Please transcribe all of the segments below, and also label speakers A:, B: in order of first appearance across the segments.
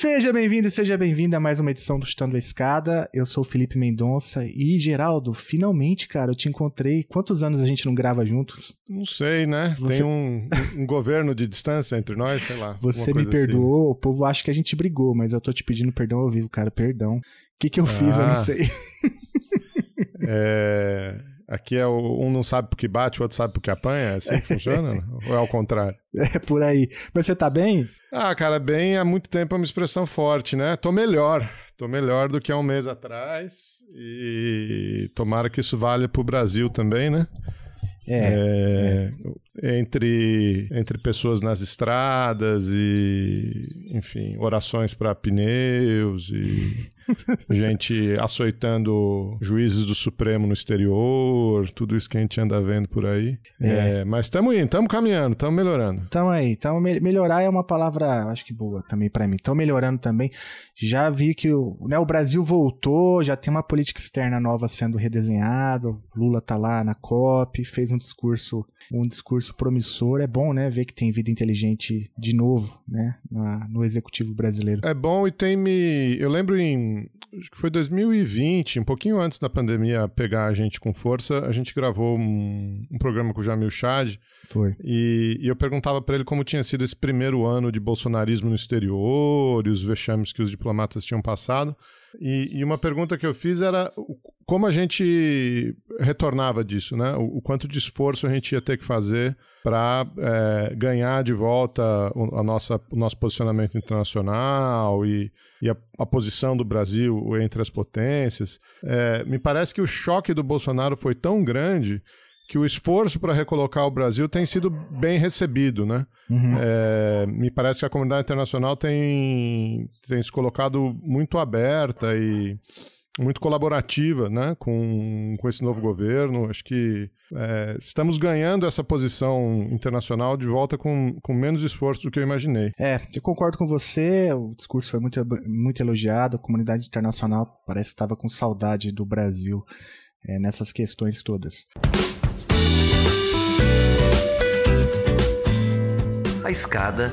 A: Seja bem-vindo e seja bem-vinda a mais uma edição do Chutando a Escada. Eu sou o Felipe Mendonça e, Geraldo, finalmente, cara, eu te encontrei. Quantos anos a gente não grava juntos?
B: Não sei, né? Você... Tem um, um, governo de distância entre nós, sei lá.
A: Você me perdoou, assim. o povo acha que a gente brigou, mas eu tô te pedindo perdão ao vivo, cara, perdão. O que que eu ah. fiz, eu não ah. sei.
B: é... Aqui é o, um não sabe porque bate, o outro sabe porque apanha? É assim que funciona? Ou é ao contrário?
A: É por aí. Mas você tá bem?
B: Ah, cara, bem há muito tempo é uma expressão forte, né? Tô melhor. Tô melhor do que há um mês atrás. E tomara que isso valha pro Brasil também, né? É, é, Entre, entre pessoas nas estradas e, enfim, orações para pneus e gente açoitando juízes do Supremo no exterior, tudo isso que a gente anda vendo por aí. É. É, mas estamos indo, estamos caminhando, estamos melhorando.
A: Estamos aí, tamo, melhorar é uma palavra, acho que boa também para mim. Estamos melhorando também. Já vi que o, né, o Brasil voltou, já tem uma política externa nova sendo redesenhada. Lula tá lá na COP, fez um discurso um discurso promissor. É bom, né, ver que tem vida inteligente de novo, né, na, no executivo brasileiro.
B: É bom e tem me, eu lembro em, acho que foi 2020, um pouquinho antes da pandemia pegar a gente com força, a gente gravou um, um programa com o Jamil Chad.
A: Foi.
B: E, e eu perguntava para ele como tinha sido esse primeiro ano de bolsonarismo no exterior e os vexames que os diplomatas tinham passado. E, e, uma pergunta que eu fiz era como a gente retornava disso, né? O, o quanto de esforço a gente ia ter que fazer para é, ganhar de volta o, a nossa, o nosso posicionamento internacional e, e a, a, posição do Brasil entre as potências. É, me parece que o choque do Bolsonaro foi tão grande que o esforço para recolocar o Brasil tem sido bem recebido, né? Uhum. É, me parece que a comunidade internacional tem, tem se colocado muito aberta e muito colaborativa né, com, com esse novo governo. Acho que é, estamos ganhando essa posição internacional de volta com, com menos esforço do que eu imaginei.
A: É, eu concordo com você. O discurso foi muito, muito elogiado. A comunidade internacional parece que estava com saudade do Brasil é, nessas questões todas.
C: A escada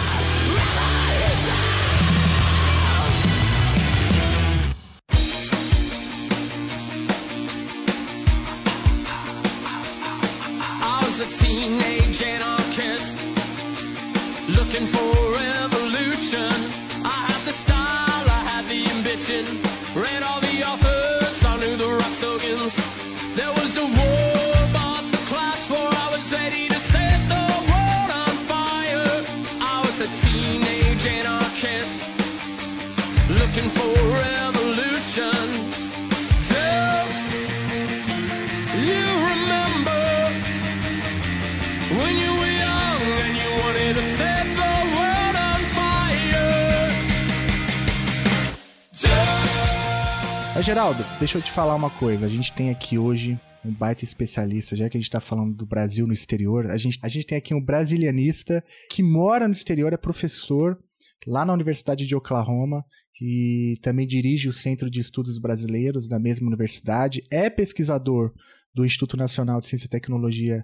A: Mas, Geraldo, deixa eu te falar uma coisa. A gente tem aqui hoje um baita especialista, já que a gente está falando do Brasil no exterior. A gente, a gente tem aqui um brasilianista que mora no exterior, é professor lá na Universidade de Oklahoma e também dirige o Centro de Estudos Brasileiros da mesma universidade. É pesquisador do Instituto Nacional de Ciência e Tecnologia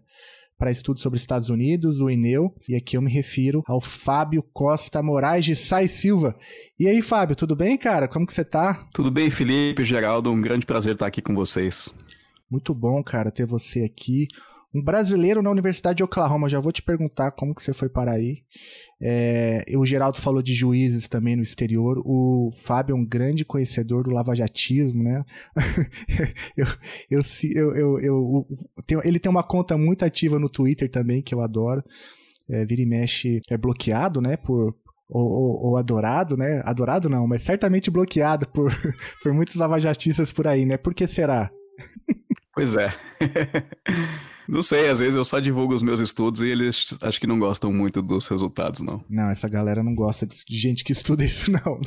A: para estudos sobre Estados Unidos, o INEU, e aqui eu me refiro ao Fábio Costa Moraes de Sai Silva. E aí, Fábio, tudo bem, cara? Como que você tá?
D: Tudo bem, Felipe, Geraldo, um grande prazer estar aqui com vocês.
A: Muito bom, cara, ter você aqui um brasileiro na Universidade de Oklahoma. Já vou te perguntar como que você foi para aí. É, o Geraldo falou de juízes também no exterior. O Fábio é um grande conhecedor do lavajatismo, né? eu, eu, eu, eu, eu ele tem uma conta muito ativa no Twitter também, que eu adoro. É, vira e mexe é bloqueado, né? Por, ou, ou, ou, adorado, né? Adorado não, mas certamente bloqueado por, por muitos lavajatistas por aí, né? Por que será?
D: Pois é. Não sei, às vezes eu só divulgo os meus estudos e eles acho que não gostam muito dos resultados, não.
A: Não, essa galera não gosta de gente que estuda isso, não.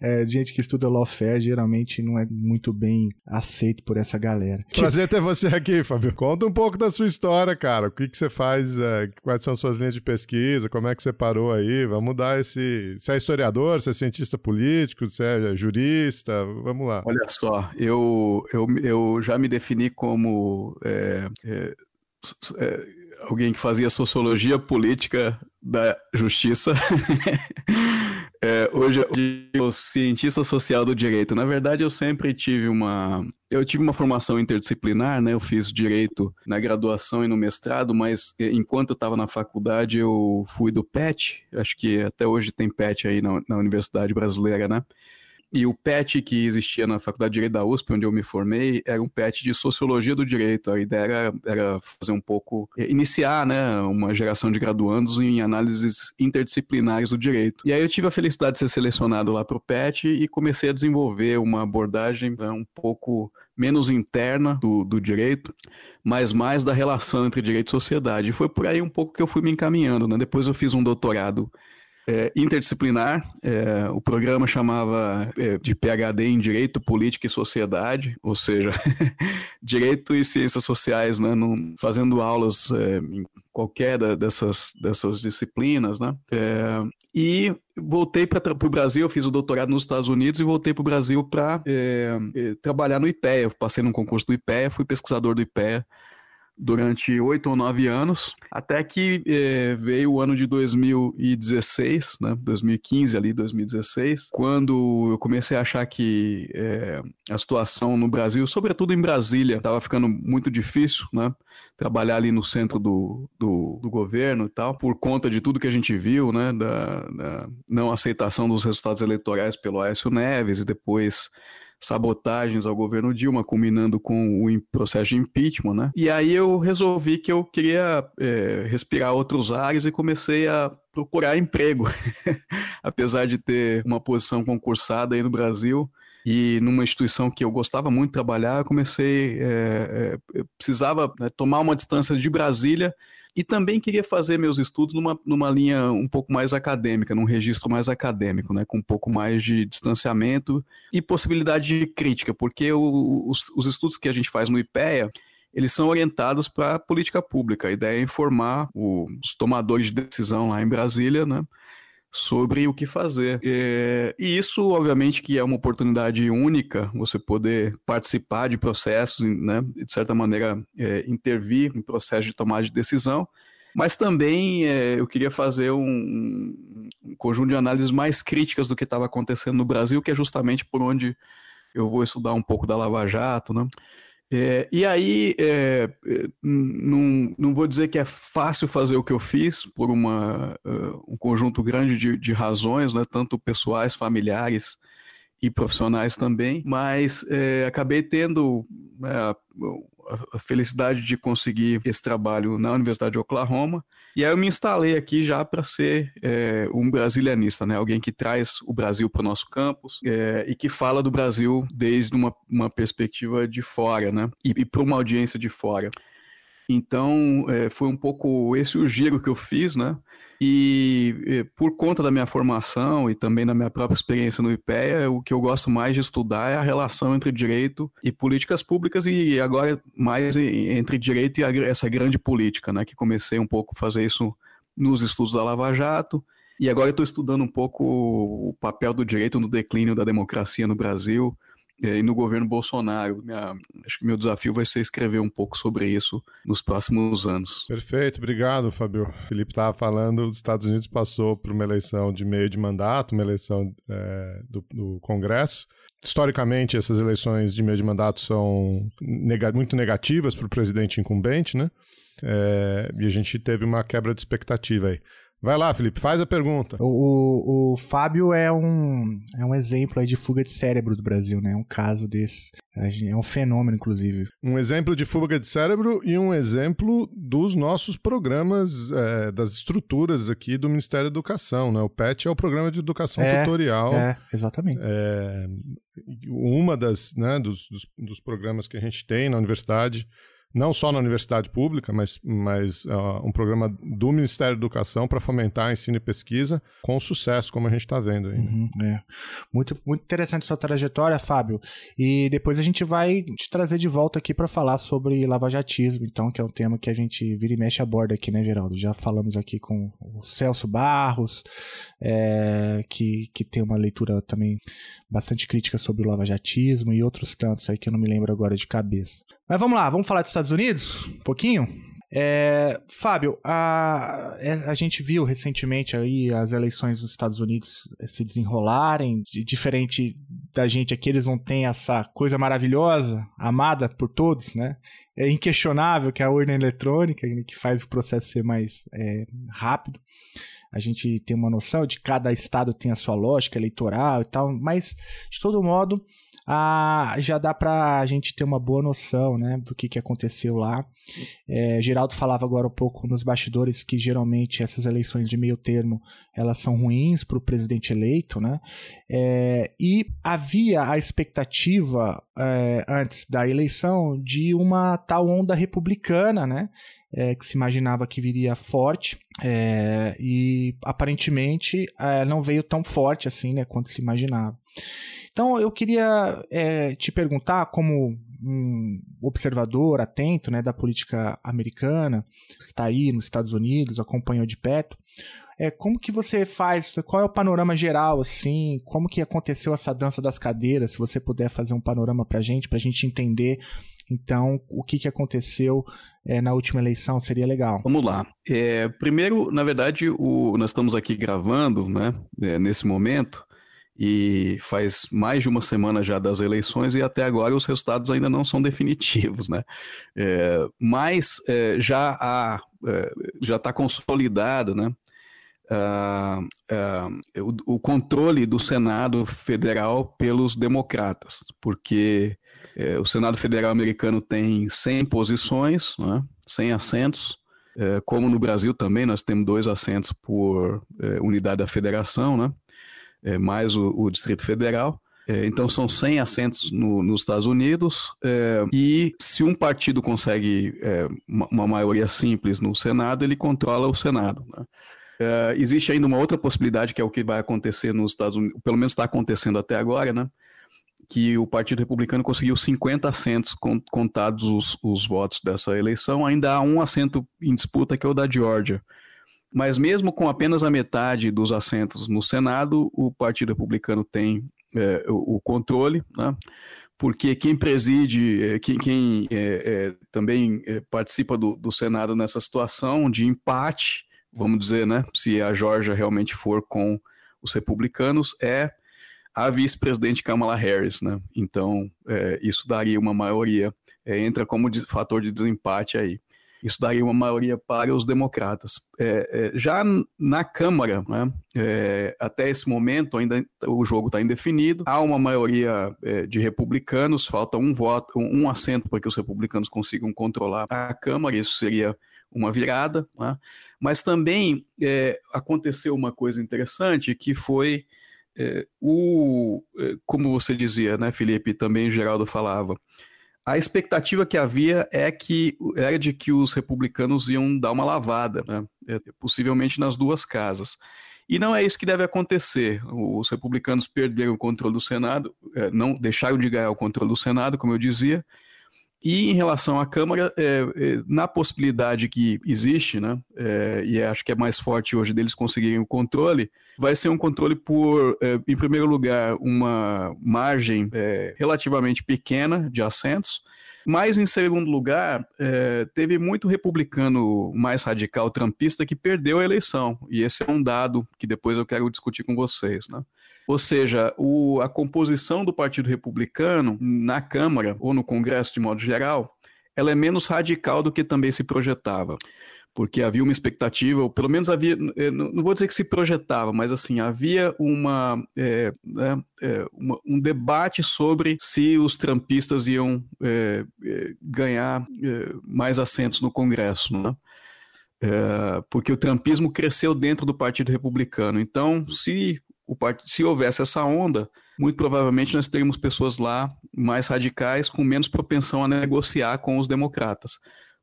A: É, gente que estuda lawfare geralmente não é muito bem aceito por essa galera.
B: Prazer ter você aqui, Fábio. Conta um pouco da sua história, cara. O que, que você faz, é, quais são suas linhas de pesquisa, como é que você parou aí? Vamos dar esse... Você é historiador, você é cientista político, você é jurista, vamos lá.
D: Olha só, eu, eu, eu já me defini como... É, é, alguém que fazia sociologia política da justiça. é, hoje eu sou cientista social do direito. Na verdade, eu sempre tive uma. Eu tive uma formação interdisciplinar, né? Eu fiz direito na graduação e no mestrado, mas é, enquanto eu estava na faculdade, eu fui do PET. Acho que até hoje tem PET aí na, na Universidade Brasileira, né? E o PET que existia na Faculdade de Direito da USP, onde eu me formei, era um PET de Sociologia do Direito. A ideia era, era fazer um pouco, é, iniciar né, uma geração de graduandos em análises interdisciplinares do direito. E aí eu tive a felicidade de ser selecionado lá para o PET e comecei a desenvolver uma abordagem né, um pouco menos interna do, do direito, mas mais da relação entre direito e sociedade. E foi por aí um pouco que eu fui me encaminhando. Né? Depois eu fiz um doutorado é, interdisciplinar. É, o programa chamava é, de PhD em Direito, Política e Sociedade, ou seja, Direito e Ciências Sociais, né, num, fazendo aulas é, em qualquer da, dessas, dessas disciplinas, né? É, e voltei para o Brasil, fiz o doutorado nos Estados Unidos e voltei para o Brasil para é, trabalhar no IPEA. Passei num concurso do IPEA, fui pesquisador do IPEA durante oito ou nove anos, até que eh, veio o ano de 2016, né, 2015 ali, 2016, quando eu comecei a achar que eh, a situação no Brasil, sobretudo em Brasília, estava ficando muito difícil, né, trabalhar ali no centro do, do, do, governo e tal, por conta de tudo que a gente viu, né, da, da não aceitação dos resultados eleitorais pelo Aécio Neves e depois sabotagens ao governo Dilma, culminando com o processo de impeachment, né? E aí eu resolvi que eu queria é, respirar outros ares e comecei a procurar emprego, apesar de ter uma posição concursada aí no Brasil e numa instituição que eu gostava muito de trabalhar, eu comecei, é, é, precisava né, tomar uma distância de Brasília e também queria fazer meus estudos numa, numa linha um pouco mais acadêmica, num registro mais acadêmico, né, com um pouco mais de distanciamento e possibilidade de crítica, porque o, os, os estudos que a gente faz no IPEA, eles são orientados para a política pública. A ideia é informar os tomadores de decisão lá em Brasília, né, sobre o que fazer. É, e isso, obviamente, que é uma oportunidade única, você poder participar de processos, né, de certa maneira, é, intervir em processos de tomada de decisão, mas também é, eu queria fazer um, um, conjunto de análises mais críticas do que estava acontecendo no Brasil, que é justamente por onde eu vou estudar um pouco da Lava Jato, né? É, e aí, é, é não, não vou dizer que é fácil fazer o que eu fiz, por uma, uh, um conjunto grande de, de razões, né, tanto pessoais, familiares e profissionais também, mas é, acabei tendo né, a felicidade de conseguir esse trabalho na Universidade de Oklahoma. E aí eu me instalei aqui já para ser é, um brasilianista, né? Alguém que traz o Brasil para o nosso campus é, e que fala do Brasil desde uma, uma perspectiva de fora, né? E, e para uma audiência de fora. Então, é, foi um pouco esse o giro que eu fiz, né? E, por conta da minha formação e também da minha própria experiência no IPEA, o que eu gosto mais de estudar é a relação entre direito e políticas públicas e agora mais entre direito e essa grande política, né? Que comecei um pouco a fazer isso nos estudos da Lava Jato. E agora estou estudando um pouco o papel do direito no declínio da democracia no Brasil, e no governo Bolsonaro. Minha, acho que meu desafio vai ser escrever um pouco sobre isso nos próximos anos.
B: Perfeito, obrigado, Fábio. O Felipe estava falando, os Estados Unidos passou por uma eleição de meio de mandato, uma eleição é, do, do Congresso. Historicamente, essas eleições de meio de mandato são neg muito negativas para o presidente incumbente, né? É, e a gente teve uma quebra de expectativa aí. Vai lá, Felipe, faz a pergunta.
A: O, o, o, Fábio é um, é um exemplo aí de fuga de cérebro do Brasil, né? É um caso desse. É um fenômeno, inclusive.
B: Um exemplo de fuga de cérebro e um exemplo dos nossos programas, é, das estruturas aqui do Ministério da Educação, né? O PET é o Programa de Educação
A: é,
B: Tutorial.
A: É, exatamente.
B: É, uma das, né, dos, dos, dos programas que a gente tem na universidade não só na universidade pública, mas, mas uh, um programa do Ministério da Educação para fomentar ensino e pesquisa com sucesso, como a gente está vendo aí. Né?
A: Uhum, é. muito, muito interessante sua trajetória, Fábio. E depois a gente vai te trazer de volta aqui para falar sobre lavajatismo, então, que é um tema que a gente vira e mexe aborda aqui, né, Geraldo? Já falamos aqui com o Celso Barros, é, que, que tem uma leitura também bastante crítica sobre o lavajatismo e outros tantos aí que eu não me lembro agora de cabeça. Mas vamos lá, vamos falar dos Estados Unidos um pouquinho? É, Fábio, a, é, a gente viu recentemente aí as eleições dos Estados Unidos se desenrolarem, diferente da gente aqui, eles não têm essa coisa maravilhosa, amada por todos, né? É inquestionável que a urna eletrônica, que faz o processo ser mais é, rápido a gente tem uma noção de cada estado tem a sua lógica eleitoral e tal, mas de todo modo a, já dá para a gente ter uma boa noção né, do que, que aconteceu lá. É, Geraldo falava agora um pouco nos bastidores que geralmente essas eleições de meio termo elas são ruins para o presidente eleito, né? É, e havia a expectativa é, antes da eleição de uma tal onda republicana, né? É, que se imaginava que viria forte é, e aparentemente é, não veio tão forte assim, né, quanto se imaginava. Então eu queria é, te perguntar, como um observador atento né, da política americana, está aí nos Estados Unidos, acompanhou de perto, é, como que você faz, qual é o panorama geral, assim, como que aconteceu essa dança das cadeiras, se você puder fazer um panorama para a gente, para a gente entender, então, o que, que aconteceu é, na última eleição, seria legal.
D: Vamos lá. É, primeiro, na verdade, o, nós estamos aqui gravando, né, é, nesse momento, e faz mais de uma semana já das eleições e até agora os resultados ainda não são definitivos, né? É, mas é, já há, é, já está consolidado, né? Uh, uh, o, o, controle do Senado Federal pelos democratas, porque uh, o Senado Federal americano tem 100 posições, né, 100 assentos, é, como no Brasil também nós temos dois assentos por é, unidade da federação, né? É, mais o, o, Distrito Federal. É, então são 100 assentos no, nos Estados Unidos é, e se um partido consegue é, uma, uma, maioria simples no Senado, ele controla o Senado. Né? É, existe ainda uma outra possibilidade que é o que vai acontecer nos Estados Unidos, pelo menos está acontecendo até agora, né? que o Partido Republicano conseguiu 50 assentos contados os, os votos dessa eleição, ainda há um assento em disputa que é o da Georgia. Mas mesmo com apenas a metade dos assentos no Senado, o Partido Republicano tem é, o, o, controle, né? porque quem preside, é, quem, quem é, é também é, participa do, do, Senado nessa situação de empate, vamos dizer, né? se a Georgia realmente for com os republicanos, é a vice-presidente Kamala Harris. Né? Então, é, isso daria uma maioria, entra como de, fator de desempate aí. Isso daria uma maioria para os democratas. É, é, já na Câmara, né, é, até esse momento, ainda o jogo está indefinido. Há uma maioria é, de republicanos, falta um voto, um, assento para que os republicanos consigam controlar a Câmara. Isso seria uma virada. Né? Mas também é, aconteceu uma coisa interessante que foi é, o, como você dizia, né, Felipe, também Geraldo falava a expectativa que havia é que era de que os republicanos iam dar uma lavada, né? É, possivelmente nas duas casas. E não é isso que deve acontecer. Os republicanos perderam o controle do Senado, é, não deixaram de ganhar o controle do Senado, como eu dizia, e em relação à Câmara, é, é, na possibilidade que existe, né, é, e acho que é mais forte hoje deles conseguirem o controle, vai ser um controle por, é, em primeiro lugar, uma margem é, relativamente pequena de assentos, mas, em segundo lugar, é, teve muito republicano mais radical trampista que perdeu a eleição, e esse é um dado que depois eu quero discutir com vocês. Né? Ou seja, o, a composição do Partido Republicano na Câmara ou no Congresso de modo geral, ela é menos radical do que também se projetava. Porque havia uma expectativa, ou pelo menos havia, eh, não vou dizer que se projetava, mas assim, havia uma, é, é, uma um debate sobre se os trampistas iam é, ganhar mais assentos no Congresso. Né? porque o trampismo cresceu dentro do Partido Republicano. Então, se o part... se houvesse essa onda, muito provavelmente nós teremos pessoas lá mais radicais com menos propensão a negociar com os democratas.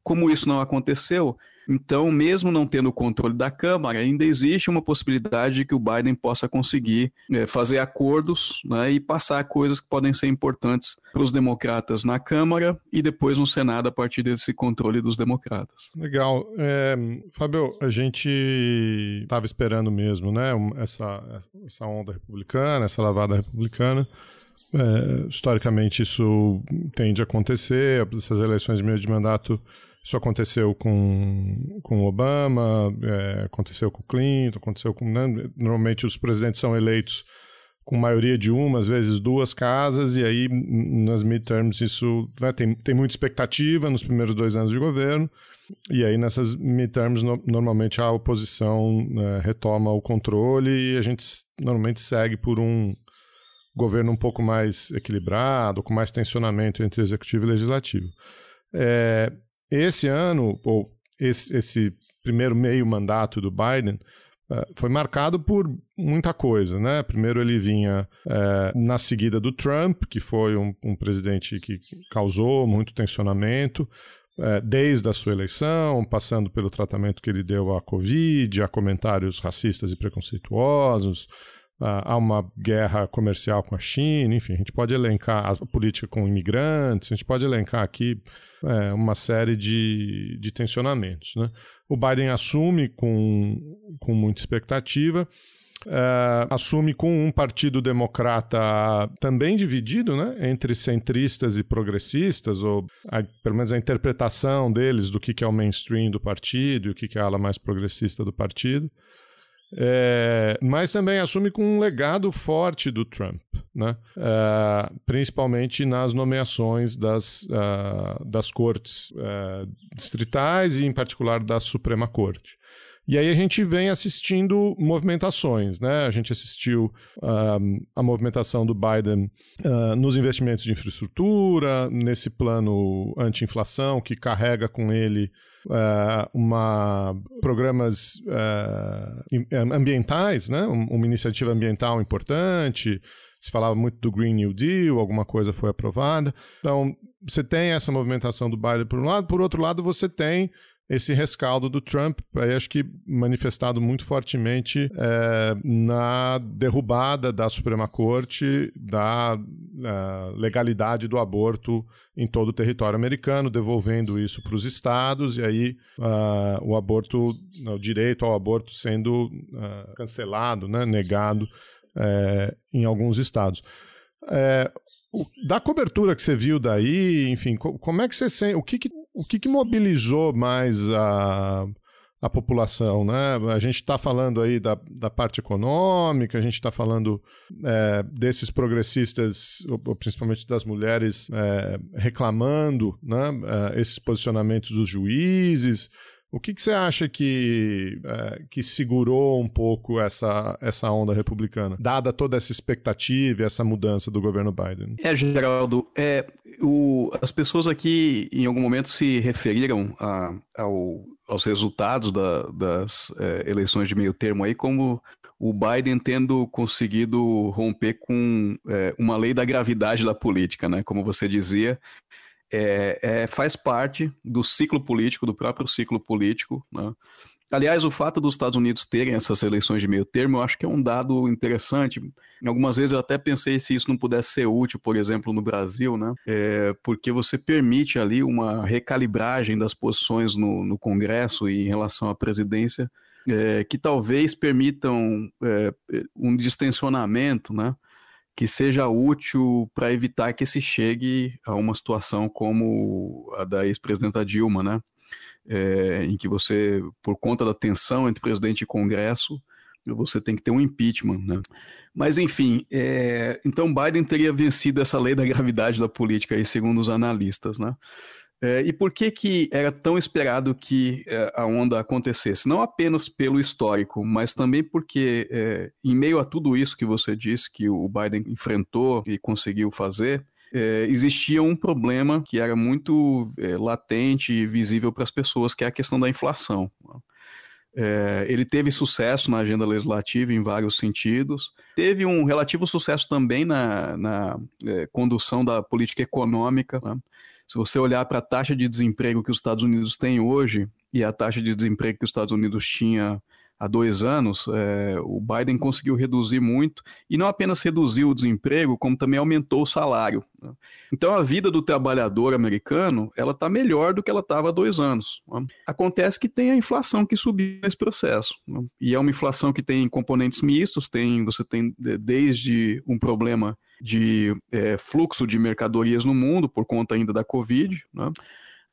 D: Como isso não aconteceu, então, mesmo não tendo o controle da Câmara, ainda existe uma possibilidade de que o Biden possa conseguir é, fazer acordos né, e passar coisas que podem ser importantes para os democratas na Câmara e depois no Senado a partir desse controle dos democratas.
B: Legal. É, Fábio, a gente estava esperando mesmo né, essa, essa onda republicana, essa lavada republicana. É, historicamente, isso tende a acontecer. Essas eleições de meio de mandato isso aconteceu com, com Obama, é, aconteceu com Clinton, aconteceu com. Né, normalmente os presidentes são eleitos com maioria de uma, às vezes duas casas, e aí nas midterms isso né, tem, tem muita expectativa nos primeiros dois anos de governo, e aí nessas midterms no, normalmente a oposição né, retoma o controle e a gente normalmente segue por um governo um pouco mais equilibrado, com mais tensionamento entre executivo e legislativo. É, esse ano, ou esse, esse primeiro meio mandato do Biden, uh, foi marcado por muita coisa, né? Primeiro ele vinha uh, na seguida do Trump, que foi um, um presidente que causou muito tensionamento, uh, desde a sua eleição, passando pelo tratamento que ele deu à Covid, a comentários racistas e preconceituosos, há uma guerra comercial com a China, enfim, a gente pode elencar a política com imigrantes, a gente pode elencar aqui é, uma série de, de tensionamentos. Né? O Biden assume com, com muita expectativa, é, assume com um partido democrata também dividido né, entre centristas e progressistas, ou a, pelo menos a interpretação deles do que, que é o mainstream do partido e o que, que é a ala mais progressista do partido. É, mas também assume com um legado forte do Trump, né? É, principalmente nas nomeações das, uh, das cortes uh, distritais e, em particular, da Suprema Corte. E aí a gente vem assistindo movimentações, né? A gente assistiu uh, a movimentação do Biden uh, nos investimentos de infraestrutura, nesse plano anti-inflação que carrega com ele uh, uma programas uh, ambientais, né? uma iniciativa ambiental importante. Se falava muito do Green New Deal, alguma coisa foi aprovada. Então, você tem essa movimentação do Biden por um lado, por outro lado, você tem esse rescaldo do Trump, acho que manifestado muito fortemente é, na derrubada da Suprema Corte da é, legalidade do aborto em todo o território americano, devolvendo isso para os estados, e aí uh, o aborto, o direito ao aborto sendo uh, cancelado, né, negado é, em alguns estados. É, da cobertura que você viu daí, enfim, como é que você sente, o que, que o que, que mobilizou mais a, a população, né? A gente está falando aí da, da parte econômica, a gente está falando é, desses progressistas, principalmente das mulheres, é, reclamando né, é, esses posicionamentos dos juízes. O que, que você acha que, é, que segurou um pouco essa, essa onda republicana, dada toda essa expectativa e essa mudança do governo Biden?
D: É, Geraldo, é, o, as pessoas aqui em algum momento se referiram a, ao, aos resultados da, das é, eleições de meio termo aí como o Biden tendo conseguido romper com é, uma lei da gravidade da política, né? Como você dizia, é, é, faz parte do ciclo político, do próprio ciclo político. Né? Aliás, o fato dos Estados Unidos terem essas eleições de meio termo, eu acho que é um dado interessante. Algumas vezes eu até pensei se isso não pudesse ser útil, por exemplo, no Brasil, né? É, porque você permite ali uma recalibragem das posições no, no Congresso e em relação à presidência, é, que talvez permitam é, um distensionamento, né? Que seja útil para evitar que se chegue a uma situação como a da ex-presidenta Dilma, né? É, em que você, por conta da tensão entre presidente e Congresso, você tem que ter um impeachment, né? Mas enfim, é, então Biden teria vencido essa lei da gravidade da política, aí, segundo os analistas, né? É, e por que, que era tão esperado que é, a onda acontecesse? Não apenas pelo histórico, mas também porque, é, em meio a tudo isso que você disse que o Biden enfrentou e conseguiu fazer, é, existia um problema que era muito é, latente e visível para as pessoas, que é a questão da inflação. É, ele teve sucesso na agenda legislativa em vários sentidos, teve um relativo sucesso também na, na é, condução da política econômica. Né? Se você olhar para a taxa de desemprego que os Estados Unidos têm hoje e a taxa de desemprego que os Estados Unidos tinha há dois anos, é, o Biden conseguiu reduzir muito, e não apenas reduziu o desemprego, como também aumentou o salário. Né? Então a vida do trabalhador americano, ela está melhor do que ela estava há dois anos. Né? Acontece que tem a inflação que subiu nesse processo, né? e é uma inflação que tem componentes mistos, tem, você tem desde um problema de é, fluxo de mercadorias no mundo, por conta ainda da Covid, né?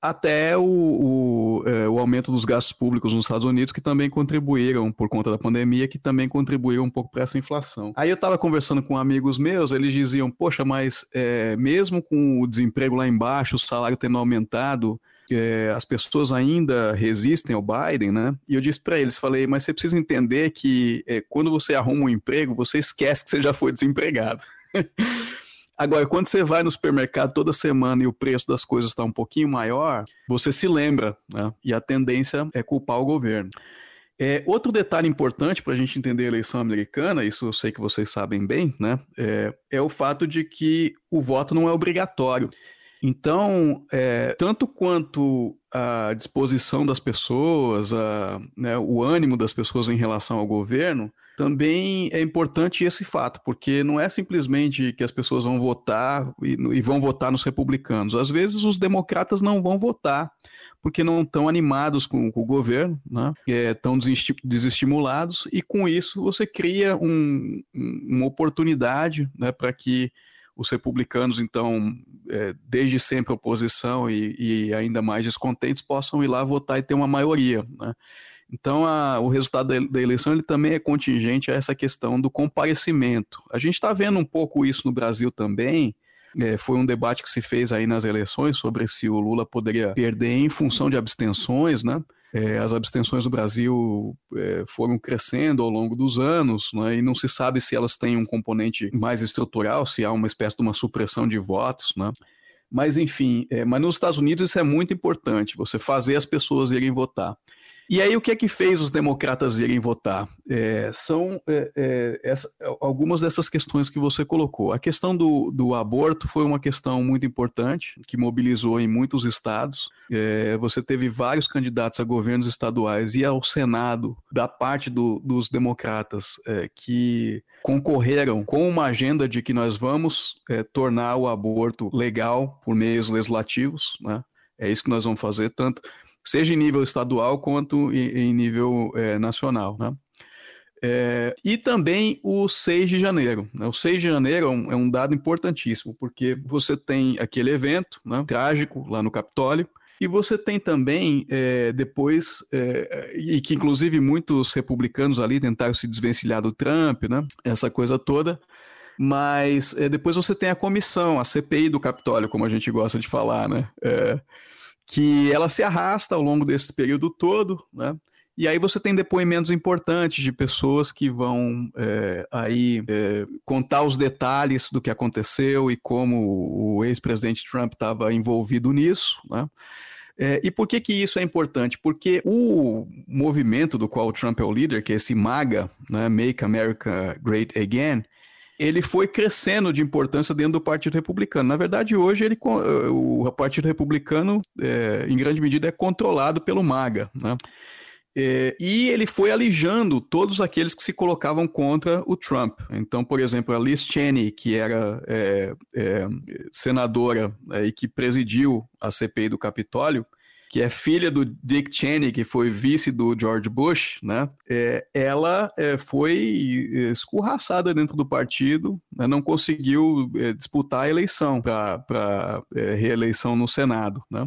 D: até o, o, é, o, aumento dos gastos públicos nos Estados Unidos, que também contribuíram, por conta da pandemia, que também contribuíram um pouco para essa inflação. Aí eu estava conversando com amigos meus, eles diziam, poxa, mas é, mesmo com o desemprego lá embaixo, o salário tendo aumentado, é, as pessoas ainda resistem ao Biden, né? E eu disse para eles, falei, mas você precisa entender que é, quando você arruma um emprego, você esquece que você já foi desempregado. Agora, quando você vai no supermercado toda semana e o preço das coisas está um pouquinho maior, você se lembra, né? E a tendência é culpar o governo. É, outro detalhe importante para a gente entender a eleição americana, isso eu sei que vocês sabem bem, né? É, é o fato de que o voto não é obrigatório. Então, é, tanto quanto a disposição das pessoas, a, né, o ânimo das pessoas em relação ao governo, também é importante esse fato, porque não é simplesmente que as pessoas vão votar e, e vão votar nos republicanos. Às vezes os democratas não vão votar, porque não estão animados com, com, o governo, né? estão desestimulados, e com isso você cria um, uma oportunidade né, para que os republicanos, então, é, desde sempre oposição e, e, ainda mais descontentes, possam ir lá votar e ter uma maioria. Né? Então, a, o resultado da, da, eleição ele também é contingente a essa questão do comparecimento. A gente está vendo um pouco isso no Brasil também. É, foi um debate que se fez aí nas eleições sobre se o Lula poderia perder em função de abstenções, né? É, as abstenções do Brasil é, foram crescendo ao longo dos anos, né, e não se sabe se elas têm um componente mais estrutural, se há uma espécie de uma supressão de votos. Né. Mas, enfim, é, mas nos Estados Unidos isso é muito importante, você fazer as pessoas irem votar. E aí, o que é que fez os democratas irem votar? É, são é, é, essa, algumas dessas questões que você colocou. A questão do, do aborto foi uma questão muito importante, que mobilizou em muitos estados. É, você teve vários candidatos a governos estaduais e ao Senado, da parte do, dos democratas, é, que concorreram com uma agenda de que nós vamos tornar o aborto legal por meios legislativos. Né? É isso que nós vamos fazer, tanto seja em nível estadual quanto em, nível é, nacional. Né? É, e também o 6 de janeiro. Né? O 6 de janeiro é um, é um, dado importantíssimo, porque você tem aquele evento né, trágico lá no Capitólio, e você tem também, é, depois, é, e que inclusive muitos republicanos ali tentaram se desvencilhar do Trump, né? essa coisa toda, mas é, depois você tem a comissão, a CPI do Capitólio, como a gente gosta de falar, né? Que ela se arrasta ao longo desse período todo, né? E aí você tem depoimentos importantes de pessoas que vão é, aí é, contar os detalhes do que aconteceu e como o ex-presidente Trump estava envolvido nisso, né? É, e por que, que isso é importante? Porque o movimento do qual o Trump é o líder, que é esse MAGA, né, Make America Great Again, ele foi crescendo de importância dentro do Partido Republicano. Na verdade, hoje ele, eh, o Partido Republicano, é, em grande medida, é controlado pelo MAGA. Né? É, e ele foi alijando todos aqueles que se colocavam contra o Trump. Então, por exemplo, a Liz Cheney, que era é, senadora e que presidiu a CPI do Capitólio, que é filha do Dick Cheney, que foi vice do George Bush, né? É, ela é, foi escorraçada dentro do partido, né? não conseguiu é, disputar a eleição para é, reeleição no Senado, né?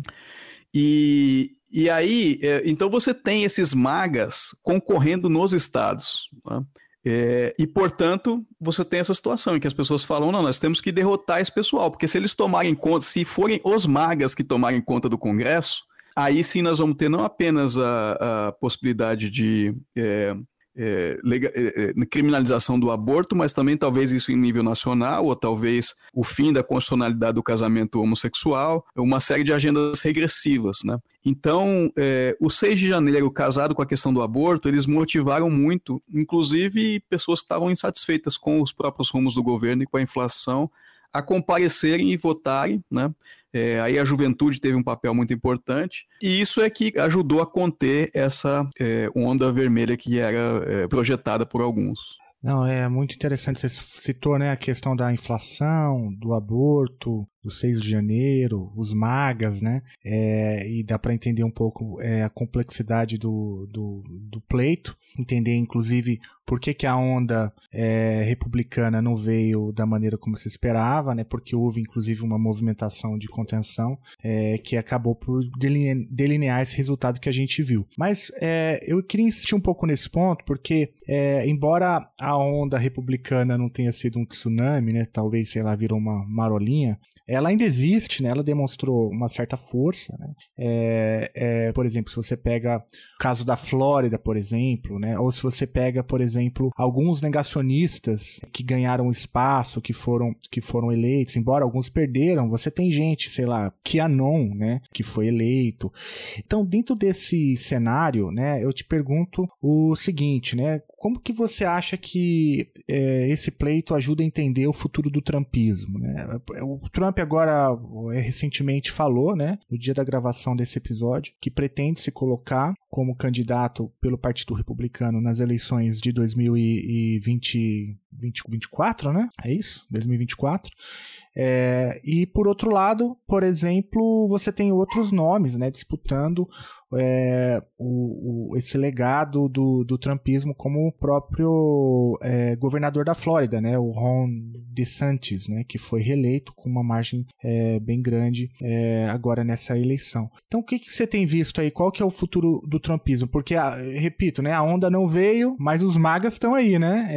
D: E, e aí, é, então você tem esses magas concorrendo nos estados, né? É, e, portanto, você tem essa situação em que as pessoas falam: não, nós temos que derrotar esse pessoal, porque se eles tomarem conta, se forem os magas que tomarem conta do Congresso, aí sim nós vamos ter não apenas a, a possibilidade de é, é, é, é, criminalização do aborto, mas também talvez isso em nível nacional, ou talvez o fim da constitucionalidade do casamento homossexual, uma série de agendas regressivas. Né? Então, é, o 6 de janeiro, casado com a questão do aborto, eles motivaram muito, inclusive pessoas que estavam insatisfeitas com os próprios rumos do governo e com a inflação, a comparecerem e votarem, né? É, aí a juventude teve um papel muito importante, e isso é que ajudou a conter essa é, onda vermelha que era é, projetada por alguns.
A: Não, é muito interessante. Você citou né, a questão da inflação, do aborto, do 6 de janeiro, os magas, né? É, e dá para entender um pouco é, a complexidade do, do, do, pleito, entender inclusive por que, que a onda é, republicana não veio da maneira como se esperava, né? Porque houve inclusive uma movimentação de contenção é, que acabou por delinear esse resultado que a gente viu. Mas é, eu queria insistir um pouco nesse ponto, porque é, embora a onda republicana não tenha sido um tsunami, né? Talvez, sei lá, virou uma marolinha, ela ainda existe, né? Ela demonstrou uma certa força, né? É, é, por exemplo, se você pega o caso da Flórida, por exemplo, né? Ou se você pega, por exemplo, alguns negacionistas que ganharam espaço, que foram, que foram eleitos, embora alguns perderam, você tem gente, sei lá, Kianon, né? Que foi eleito. Então, dentro desse cenário, né? Eu te pergunto o seguinte, né? Como que você acha que é, esse pleito ajuda a entender o futuro do trumpismo? Né? O Trump agora é, recentemente falou, né, no dia da gravação desse episódio, que pretende se colocar como candidato pelo Partido Republicano nas eleições de 2020, 2024, né? É isso? 2024. É, e por outro lado, por exemplo, você tem outros nomes, né, disputando é, o, o, esse legado do, do trumpismo como o próprio é, governador da Flórida, né, o Ron DeSantis, né, que foi reeleito com uma margem é, bem grande é, agora nessa eleição. Então, o que, que você tem visto aí? Qual que é o futuro do trumpismo? Porque, a, repito, né, a onda não veio, mas os magas estão aí, né?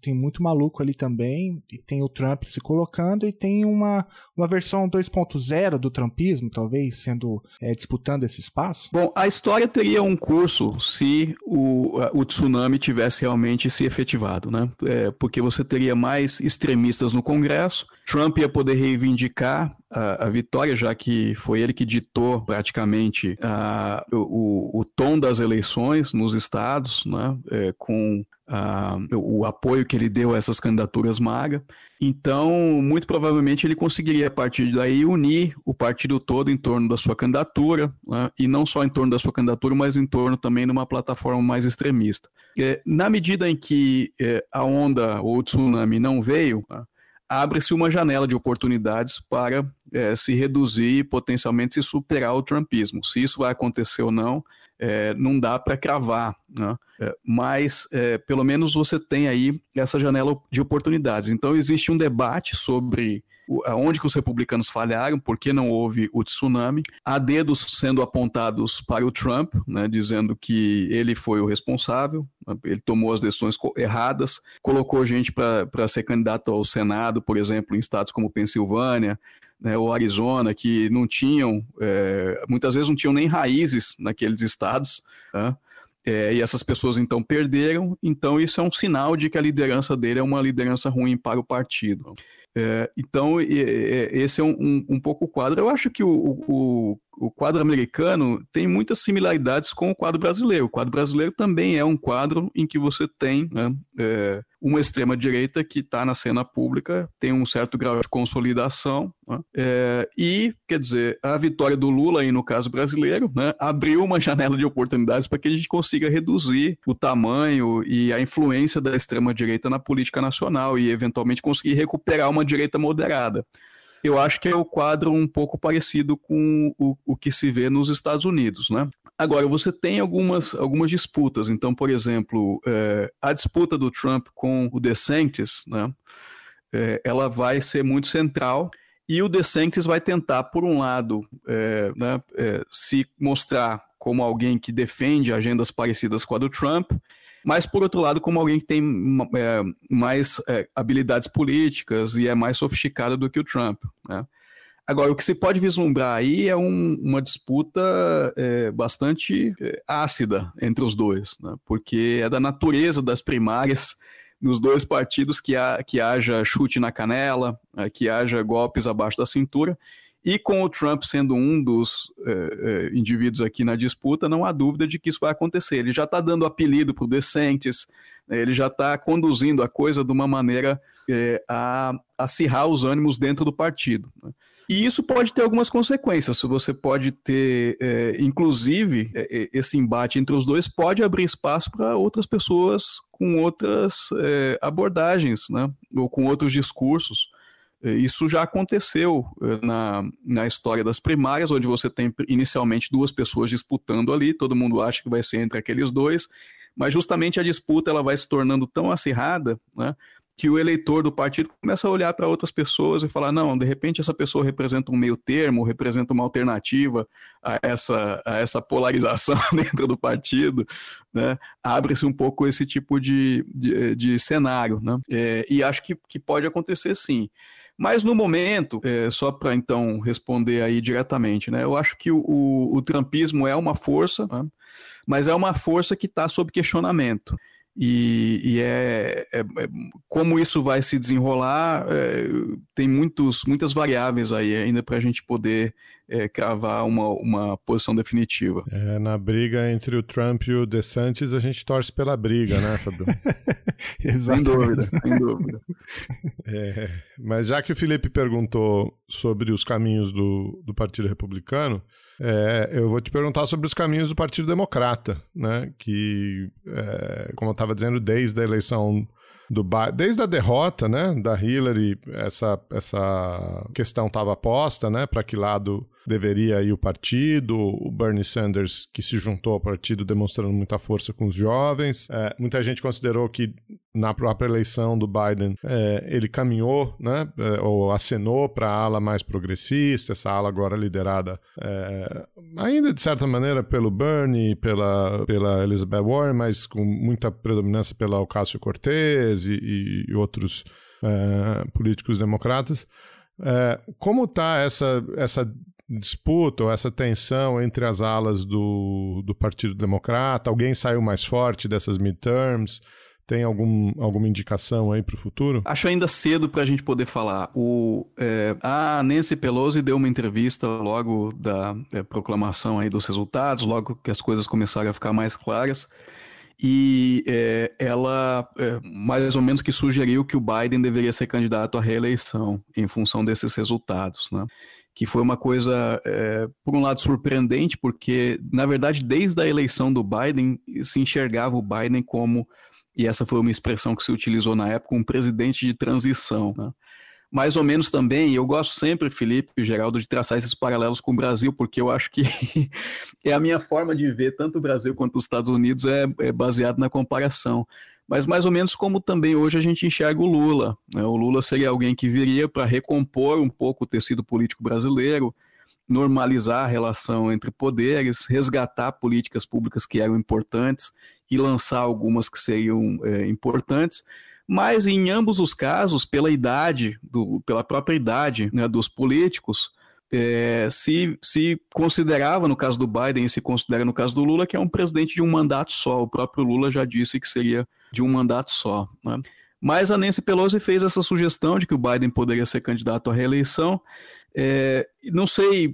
A: Tem muito maluco ali também, e tem o Trump se colocando, e tem uma, uma versão 2.0 do trumpismo, talvez, sendo é, disputando esse espaço?
D: Bom, a história teria um curso se o, o tsunami tivesse realmente se efetivado, né? É, porque você teria mais extremistas no Congresso, Trump ia poder reivindicar a, a, vitória, já que foi ele que ditou praticamente a, o, o, tom das eleições nos estados, né, é, com a, o apoio que ele deu a essas candidaturas maga. Então, muito provavelmente ele conseguiria, a partir daí, unir o partido todo em torno da sua candidatura, né, e não só em torno da sua candidatura, mas em torno também de uma plataforma mais extremista. É, na medida em que é, a onda ou o tsunami não veio, né, abre-se uma janela de oportunidades para é, se reduzir e potencialmente se superar o trumpismo. Se isso vai acontecer ou não, é, não dá para cravar, né? é, mas é, pelo menos você tem aí essa janela de oportunidades. Então existe um debate sobre aonde que os republicanos falharam, por que não houve o tsunami. Há dedos sendo apontados para o Trump, né, dizendo que ele foi o responsável, ele tomou as decisões erradas, colocou gente para ser candidato ao Senado, por exemplo, em estados como Pensilvânia, né, ou Arizona, que não tinham, é, muitas vezes não tinham nem raízes naqueles estados, né? é, e essas pessoas então perderam, então isso é um sinal de que a liderança dele é uma liderança ruim para o partido. É, então, esse é um, um, um, pouco o quadro. Eu acho que o, o, o quadro americano tem muitas similaridades com o quadro brasileiro. O quadro brasileiro também é um quadro em que você tem né, é, uma extrema-direita que está na cena pública, tem um certo grau de consolidação, né, é, e, quer dizer, a vitória do Lula, aí no caso brasileiro, né, abriu uma janela de oportunidades para que a gente consiga reduzir o tamanho e a influência da extrema-direita na política nacional e, eventualmente, conseguir recuperar uma direita moderada eu acho que é o quadro um pouco parecido com o, o que se vê nos Estados Unidos, né? Agora, você tem algumas, algumas disputas. Então, por exemplo, é, a disputa do Trump com o DeSantis, né? É, ela vai ser muito central e o DeSantis vai tentar, por um lado, é, né, é, se mostrar como alguém que defende agendas parecidas com a do Trump mas por outro lado, como alguém que tem é, mais é, habilidades políticas e é mais sofisticado do que o Trump. Né? Agora, o que se pode vislumbrar aí é um, uma disputa é, bastante é, ácida entre os dois, né? porque é da natureza das primárias nos dois partidos que, ha, que haja chute na canela, é, que haja golpes abaixo da cintura, e com o Trump sendo um dos é, indivíduos aqui na disputa, não há dúvida de que isso vai acontecer. Ele já está dando apelido para o DeSantis, né? ele já está conduzindo a coisa de uma maneira é, a acirrar os ânimos dentro do partido. Né? E isso pode ter algumas consequências. Você pode ter, é, inclusive, esse embate entre os dois pode abrir espaço para outras pessoas com outras abordagens, né? ou com outros discursos. É, isso já aconteceu é, na, na história das primárias, onde você tem inicialmente duas pessoas disputando ali, todo mundo acha que vai ser entre aqueles dois, mas justamente a disputa ela vai se tornando tão acirrada, né? que o eleitor do partido começa a olhar para outras pessoas e falar: não, de repente essa pessoa representa um meio termo, representa uma alternativa a essa, a essa polarização dentro do partido, né? abre-se um pouco esse tipo de, de, de cenário. Né? É, e acho que, que pode acontecer sim. Mas no momento, é, só para então responder aí diretamente, né, eu acho que o, o, o trumpismo é uma força, né, mas é uma força que está sob questionamento. E, e é, é, é, como isso vai se desenrolar, é, tem muitos, muitas variáveis aí ainda para a gente poder é, cravar uma, uma posição definitiva.
B: É, na briga entre o Trump e o DeSantis, a gente torce pela briga, né, Fabio?
D: sem dúvida, sem dúvida.
B: É, mas já que o Felipe perguntou sobre os caminhos do, do Partido Republicano, é, eu vou te perguntar sobre os caminhos do Partido Democrata, né? Que, é, como eu estava dizendo, desde a eleição do desde a derrota, né, da Hillary, essa, essa questão estava posta, né, para que lado deveria ir o partido, o Bernie Sanders que se juntou ao partido demonstrando muita força com os jovens. É, muita gente considerou que na própria eleição do Biden é, ele caminhou, né, é, ou acenou para a ala mais progressista, essa ala agora liderada é, ainda de certa maneira pelo Bernie, pela, pela Elizabeth Warren, mas com muita predominância pela Ocasio-Cortez e, e outros é, políticos democratas. É, como está essa, essa disputa ou essa tensão entre as alas do, do Partido Democrata? Alguém saiu mais forte dessas midterms? Tem algum, alguma indicação aí para o futuro?
D: Acho ainda cedo para a gente poder falar. O, é, a Nancy Pelosi deu uma entrevista logo da é, proclamação aí dos resultados, logo que as coisas começaram a ficar mais claras. E é, ela é, mais ou menos que sugeriu que o Biden deveria ser candidato à reeleição em função desses resultados. Né? que foi uma coisa, é, por um lado, surpreendente, porque, na verdade, desde a eleição do Biden, se enxergava o Biden como, e essa foi uma expressão que se utilizou na época, um presidente de transição. Né? mais ou menos também, eu gosto sempre, Felipe e Geraldo, de traçar esses paralelos com o Brasil, porque eu acho que é a minha forma de ver tanto o Brasil quanto os Estados Unidos é, é baseado na comparação. Mas mais ou menos como também hoje a gente enxerga o Lula. Né? O Lula seria alguém que viria para recompor um pouco o tecido político brasileiro, normalizar a relação entre poderes, resgatar políticas públicas que eram importantes e lançar algumas que seriam é, importantes mas em ambos os casos, pela idade, do, pela própria idade né, dos políticos, é, se, se considerava, no caso do Biden, e se considera no caso do Lula, que é um presidente de um mandato só. O próprio Lula já disse que seria de um mandato só. Né? Mas a Nancy Pelosi fez essa sugestão de que o Biden poderia ser candidato à reeleição. É, não sei,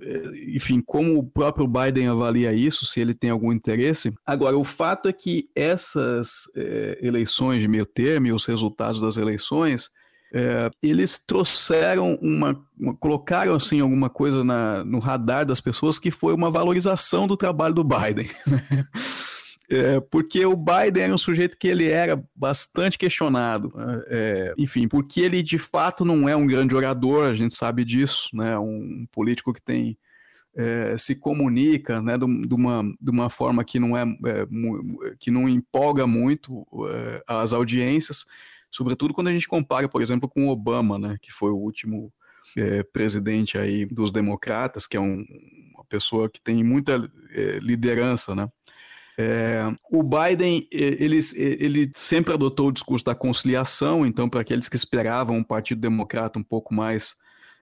D: enfim, como o próprio Biden avalia isso, se ele tem algum interesse. Agora, o fato é que essas é, eleições de meio termo e os resultados das eleições, é, eles trouxeram uma, uma, colocaram assim alguma coisa na, no radar das pessoas que foi uma valorização do trabalho do Biden. É, porque o Biden era um sujeito que ele era bastante questionado, né? é, enfim, porque ele de fato não é um grande orador, a gente sabe disso, né? Um político que tem é, se comunica, né? De, uma, de uma forma que não é, é que não empolga muito é, as audiências, sobretudo quando a gente compara, por exemplo, com Obama, né? Que foi o último é, presidente aí dos democratas, que é um, uma pessoa que tem muita liderança, né? É, o Biden ele, ele sempre adotou o discurso da conciliação, então, para aqueles que esperavam um Partido Democrata um pouco mais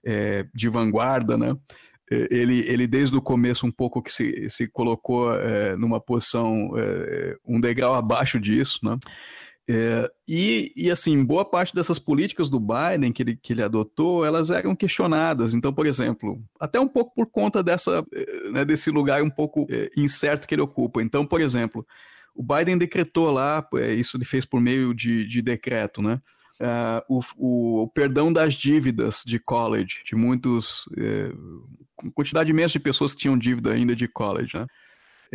D: é, de vanguarda, né? Ele, ele desde o começo um pouco que se, se colocou é, numa posição é, um degrau abaixo disso, né? É, e, e, assim, boa parte dessas políticas do Biden que ele, que ele adotou, elas eram questionadas. Então, por exemplo, até um pouco por conta dessa, né, desse lugar um pouco é, incerto que ele ocupa. Então, por exemplo, o Biden decretou lá, é, isso ele fez por meio de, de decreto, né? Uh, o, o, perdão das dívidas de college, de muitos, quantidade imensa de pessoas que tinham dívida ainda de college, né?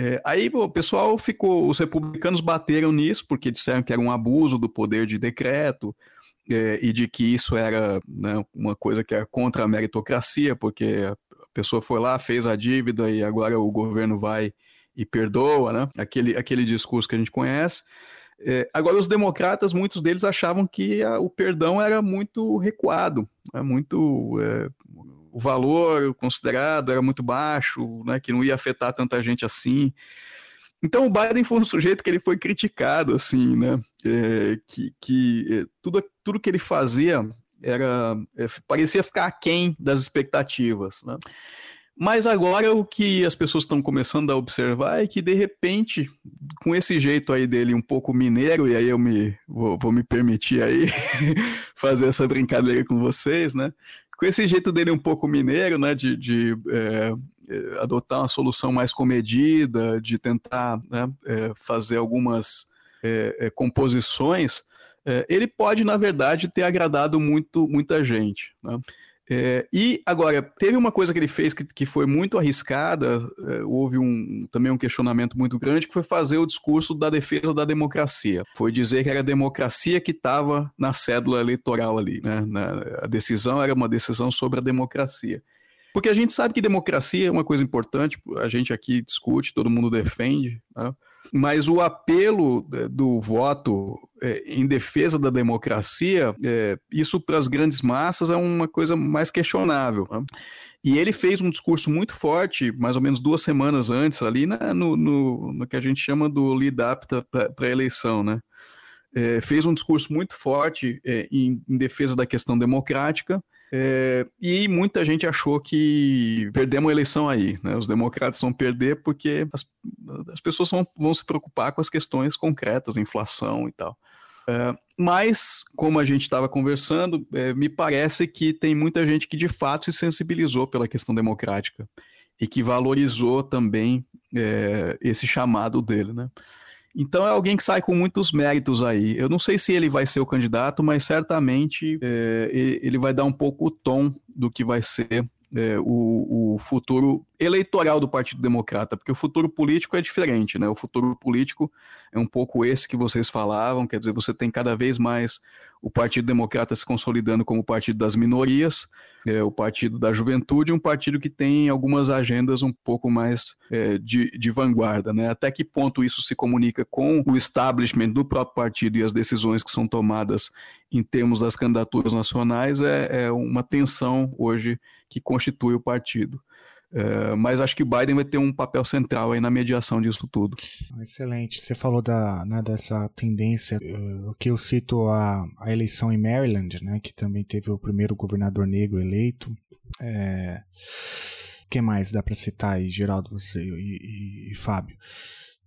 D: É, aí o pessoal ficou, os republicanos bateram nisso porque disseram que era um abuso do poder de decreto é, e de que isso era né, uma coisa que era contra a meritocracia, porque a pessoa foi lá, fez a dívida e agora o governo vai e perdoa, né? Aquele, aquele discurso que a gente conhece. É, agora, os democratas, muitos deles achavam que a, o perdão era muito recuado, é muito o valor considerado era muito baixo, né, que não ia afetar tanta gente assim. Então o Biden foi um sujeito que ele foi criticado, assim, né, é, que, que é, tudo, tudo que ele fazia era é, parecia ficar aquém das expectativas, né. Mas agora o que as pessoas estão começando a observar é que, de repente, com esse jeito aí dele um pouco mineiro, e aí eu me, vou, vou me permitir aí fazer essa brincadeira com vocês, né? Com esse jeito dele um pouco mineiro, né, de, de é, é, adotar uma solução mais comedida, de tentar né, é, fazer algumas é, é composições, é, ele pode, na verdade, ter agradado muito, muita gente. Né? É, e agora, teve uma coisa que ele fez que, que foi muito arriscada, é, houve um, também um questionamento muito grande, que foi fazer o discurso da defesa da democracia. Foi dizer que era a democracia que estava na cédula eleitoral ali. Né? Na, a decisão era uma decisão sobre a democracia. Porque a gente sabe que democracia é uma coisa importante, a gente aqui discute, todo mundo defende, né? Mas o apelo é, do voto é, em defesa da democracia, é, isso para as grandes massas é uma coisa mais questionável. Né? E ele fez um discurso muito forte, mais ou menos duas semanas antes, ali né, no, no, no, que a gente chama do lead-up para a eleição, né? É, fez um discurso muito forte é, em, em defesa da questão democrática, é, e muita gente achou que perdemos a eleição aí. Né? Os democratas vão perder porque as, as pessoas vão, vão, se preocupar com as questões concretas, inflação e tal. É, mas, como a gente estava conversando, é, me parece que tem muita gente que de fato se sensibilizou pela questão democrática e que valorizou também é, esse chamado dele. Né? Então é alguém que sai com muitos méritos aí. Eu não sei se ele vai ser o candidato, mas certamente é, ele vai dar um pouco o tom do que vai ser é, o, o, futuro eleitoral do Partido Democrata, porque o futuro político é diferente, né? O futuro político é um pouco esse que vocês falavam, quer dizer, você tem cada vez mais o Partido Democrata se consolidando como partido das minorias, é, o partido da juventude, um partido que tem algumas agendas um pouco mais é, de, de vanguarda. Né? Até que ponto isso se comunica com o establishment do próprio partido e as decisões que são tomadas em termos das candidaturas nacionais é, é uma tensão hoje que constitui o partido. É, mas acho que Biden vai ter um papel central aí na mediação disso tudo.
A: Excelente. Você falou da, né, dessa tendência, uh, que eu cito a, a eleição em Maryland, né, que também teve o primeiro governador negro eleito. É, que mais dá para citar aí, Geraldo, você e, e, e Fábio?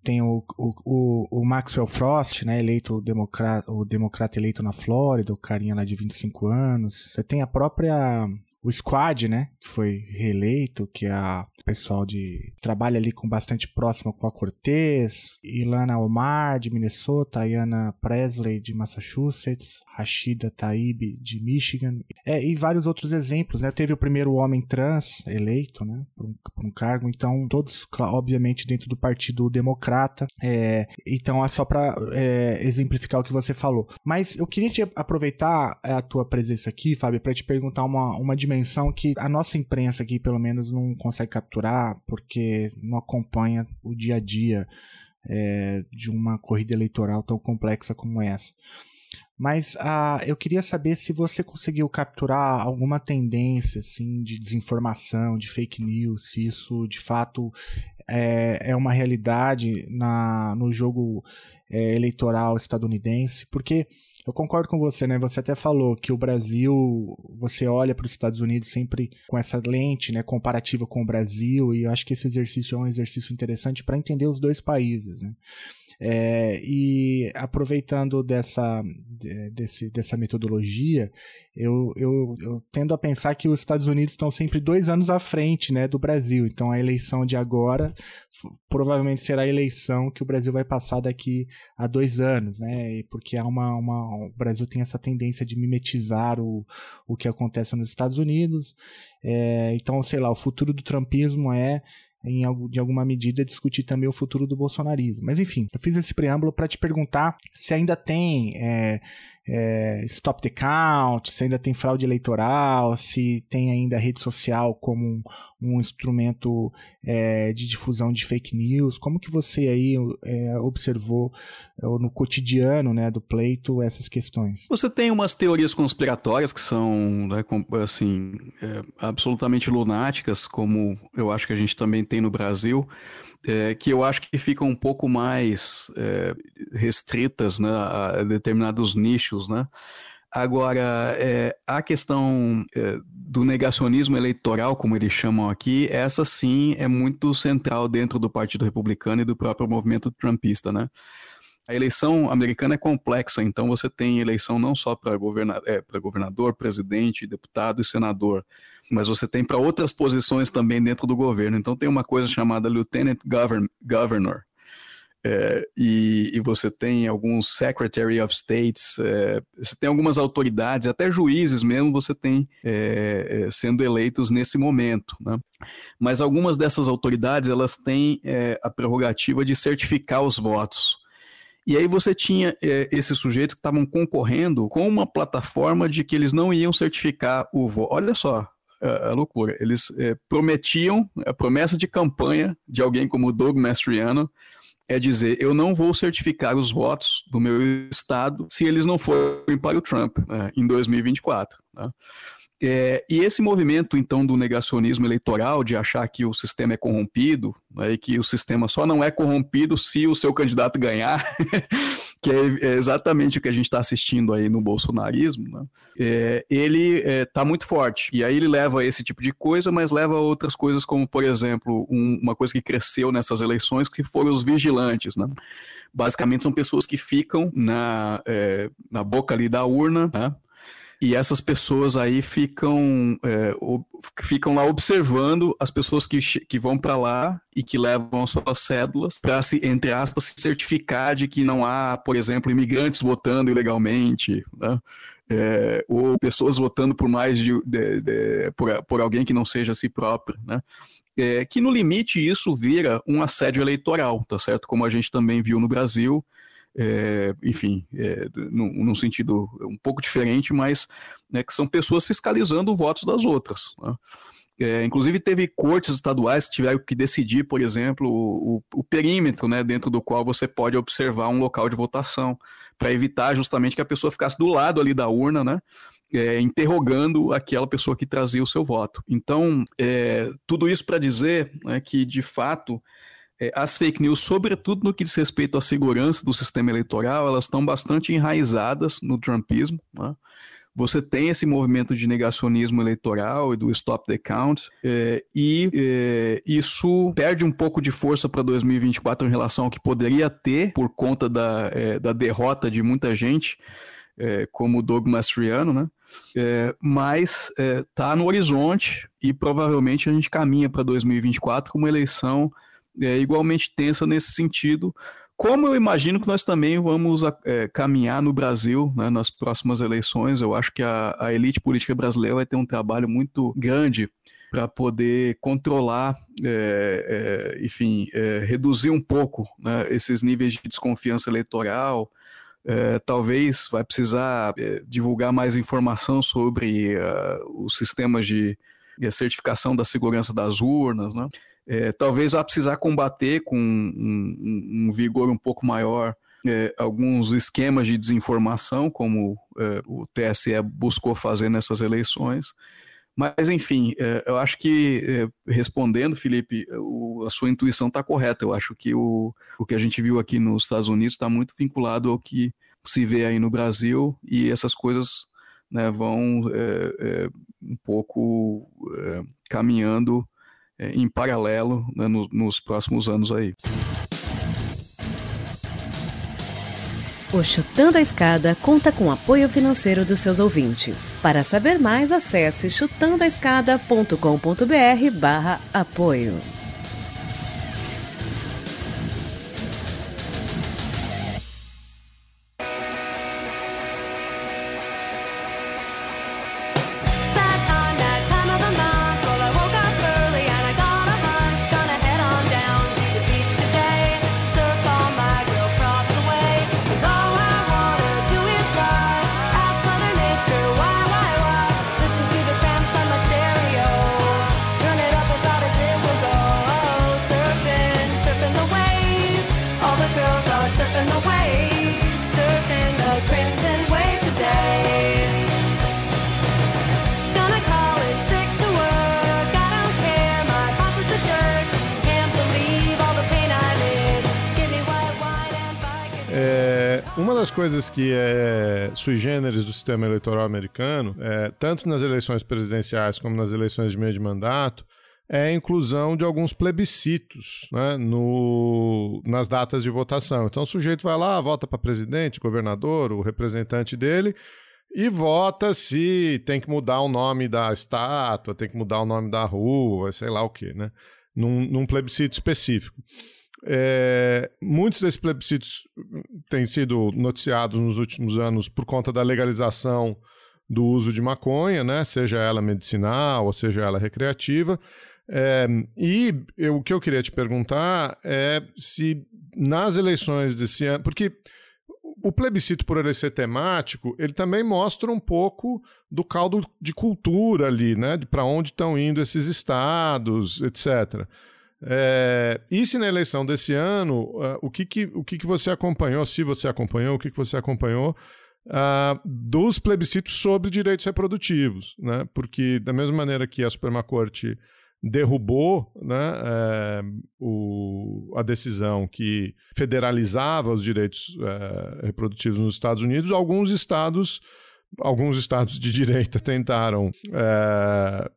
A: Tem o, o, o, Maxwell Frost, né, eleito democrata, o democrata eleito na Flórida, o carinha lá de 25 anos. Você tem a própria o Squad, né, que foi reeleito, que é a pessoal de trabalha ali com bastante próximo com a Cortez, Ilana Omar de Minnesota, Ayana Presley de Massachusetts, Rashida Taib de Michigan, é, e vários outros exemplos, né? Teve o primeiro homem trans eleito, né, por um, por um cargo, então todos, obviamente, dentro do Partido Democrata. É, então é só para é, exemplificar o que você falou. Mas eu queria te aproveitar a tua presença aqui, Fábio, para te perguntar uma, uma dimensão que a nossa imprensa aqui, pelo menos, não consegue capturar porque não acompanha o dia a dia é, de uma corrida eleitoral tão complexa como essa. Mas ah, eu queria saber se você conseguiu capturar alguma tendência assim, de desinformação, de fake news, se isso de fato é, é uma realidade na, no jogo é, eleitoral estadunidense, porque eu concordo com você, né? Você até falou que o Brasil, você olha para os Estados Unidos sempre com essa lente, né, comparativa com o Brasil, e eu acho que esse exercício é um exercício interessante para entender os dois países, né? É, e aproveitando dessa, desse, dessa metodologia, eu, eu, eu, tendo a pensar que os Estados Unidos estão sempre dois anos à frente né, do Brasil. Então a eleição de agora provavelmente será a eleição que o Brasil vai passar daqui a dois anos, né? Porque há uma, uma, o Brasil tem essa tendência de mimetizar o, o que acontece nos Estados Unidos. É, então, sei lá, o futuro do trumpismo é em, de alguma medida, discutir também o futuro do bolsonarismo. Mas enfim, eu fiz esse preâmbulo para te perguntar se ainda tem é, é, stop the count, se ainda tem fraude eleitoral, se tem ainda rede social como um, um instrumento é, de difusão de fake news. Como que você aí é, observou é, no cotidiano né, do pleito essas questões?
D: Você tem umas teorias conspiratórias que são né, assim, é, absolutamente lunáticas, como eu acho que a gente também tem no Brasil, é, que eu acho que ficam um pouco mais é, restritas né, a determinados nichos, né? Agora, é, a questão é, do negacionismo eleitoral, como eles chamam aqui, essa sim é muito central dentro do Partido Republicano e do próprio movimento trumpista, né? A eleição americana é complexa, então você tem eleição não só para governa é, governador, presidente, deputado e senador, mas você tem para outras posições também dentro do governo. Então tem uma coisa chamada Lieutenant Govern Governor, é, e, e, você tem alguns Secretary of States, é, você tem algumas autoridades, até juízes mesmo você tem é, é sendo eleitos nesse momento. Né? Mas algumas dessas autoridades elas têm é, a prerrogativa de certificar os votos. E aí você tinha é, esses sujeitos que estavam concorrendo com uma plataforma de que eles não iam certificar o voto. Olha só, a loucura. Eles prometiam, a promessa de campanha de alguém como Doug Mastriano é dizer: eu não vou certificar os votos do meu estado se eles não forem para o Trump né, em 2024. Né? É, e esse movimento, então, do negacionismo eleitoral, de achar que o sistema é corrompido, né, e que o sistema só não é corrompido se o seu candidato ganhar, que é, é exatamente o que a gente está assistindo aí no bolsonarismo, né? é, ele está é, muito forte. E aí ele leva esse tipo de coisa, mas leva outras coisas, como, por exemplo, um, uma coisa que cresceu nessas eleições, que foram os vigilantes. Né? Basicamente são pessoas que ficam na, é, na boca ali da urna, né? E essas pessoas aí ficam, é, ficam lá observando as pessoas que, que vão para lá e que levam suas cédulas para se, entre aspas, se certificar de que não há, por exemplo, imigrantes votando ilegalmente, né? É, ou pessoas votando por mais de, de, de por, por, alguém que não seja si próprio, né? É, que no limite isso vira um assédio eleitoral, tá certo? Como a gente também viu no Brasil, é, enfim, é, num, num, sentido um pouco diferente, mas né, que são pessoas fiscalizando votos das outras. Né? É, inclusive teve cortes estaduais que tiveram que decidir, por exemplo, o, o, perímetro né, dentro do qual você pode observar um local de votação, para evitar justamente que a pessoa ficasse do lado ali da urna, né, é, interrogando aquela pessoa que trazia o seu voto. Então, é, tudo isso para dizer né, que, de fato, é, as fake news, sobretudo no que diz respeito à segurança do sistema eleitoral, elas estão bastante enraizadas no trumpismo. Né? Você tem esse movimento de negacionismo eleitoral e do stop the count, é, e é, isso perde um pouco de força para 2024 em relação ao que poderia ter por conta da, é, da derrota de muita gente, é, como o Doug Mastriano, né? É, mas está no horizonte e provavelmente a gente caminha para 2024 com uma eleição é, igualmente tensa nesse sentido, como eu imagino que nós também vamos é, caminhar no Brasil né, nas próximas eleições, eu acho que a, a, elite política brasileira vai ter um trabalho muito grande para poder controlar, é, é, enfim, é, reduzir um pouco né, esses níveis de desconfiança eleitoral. É, talvez vai precisar é, divulgar mais informação sobre uh, os sistemas de, de certificação da segurança das urnas, né? É, talvez vá precisar combater com um, um vigor um pouco maior é, alguns esquemas de desinformação, como é, o TSE buscou fazer nessas eleições. Mas, enfim, é, eu acho que, é, respondendo, Felipe, o, a sua intuição está correta. Eu acho que o, o que a gente viu aqui nos Estados Unidos está muito vinculado ao que se vê aí no Brasil e essas coisas né, vão é, um pouco caminhando em paralelo né, no, nos próximos anos aí.
E: O Chutando a Escada conta com apoio financeiro dos seus ouvintes. Para saber mais, acesse chutandoaescada.com.br barra apoio.
B: Coisas que é sui generis do sistema eleitoral americano, é, tanto nas eleições presidenciais como nas eleições de meio de mandato, é a inclusão de alguns plebiscitos né, no, nas datas de votação. Então o sujeito vai lá, vota para presidente, governador, o representante dele, e vota se tem que mudar o nome da estátua, tem que mudar o nome da rua, sei lá o quê, né? Num, num plebiscito específico. É, muitos desses plebiscitos têm sido noticiados nos últimos anos por conta da legalização do uso de maconha, né? seja ela medicinal ou seja ela recreativa. É, e eu, o que eu queria te perguntar é se nas eleições desse ano. Porque o plebiscito, por ele ser temático, ele também mostra um pouco do caldo de cultura ali, né? De para onde estão indo esses estados, etc. É, e se na eleição desse ano, uh, o, que, que, o que, que você acompanhou, se você acompanhou, o que, que você acompanhou uh, dos plebiscitos sobre direitos reprodutivos? Né? Porque, da mesma maneira que a Suprema Corte derrubou né, é, o, a decisão que federalizava os direitos é, reprodutivos nos Estados Unidos, alguns estados alguns estados de direita tentaram é,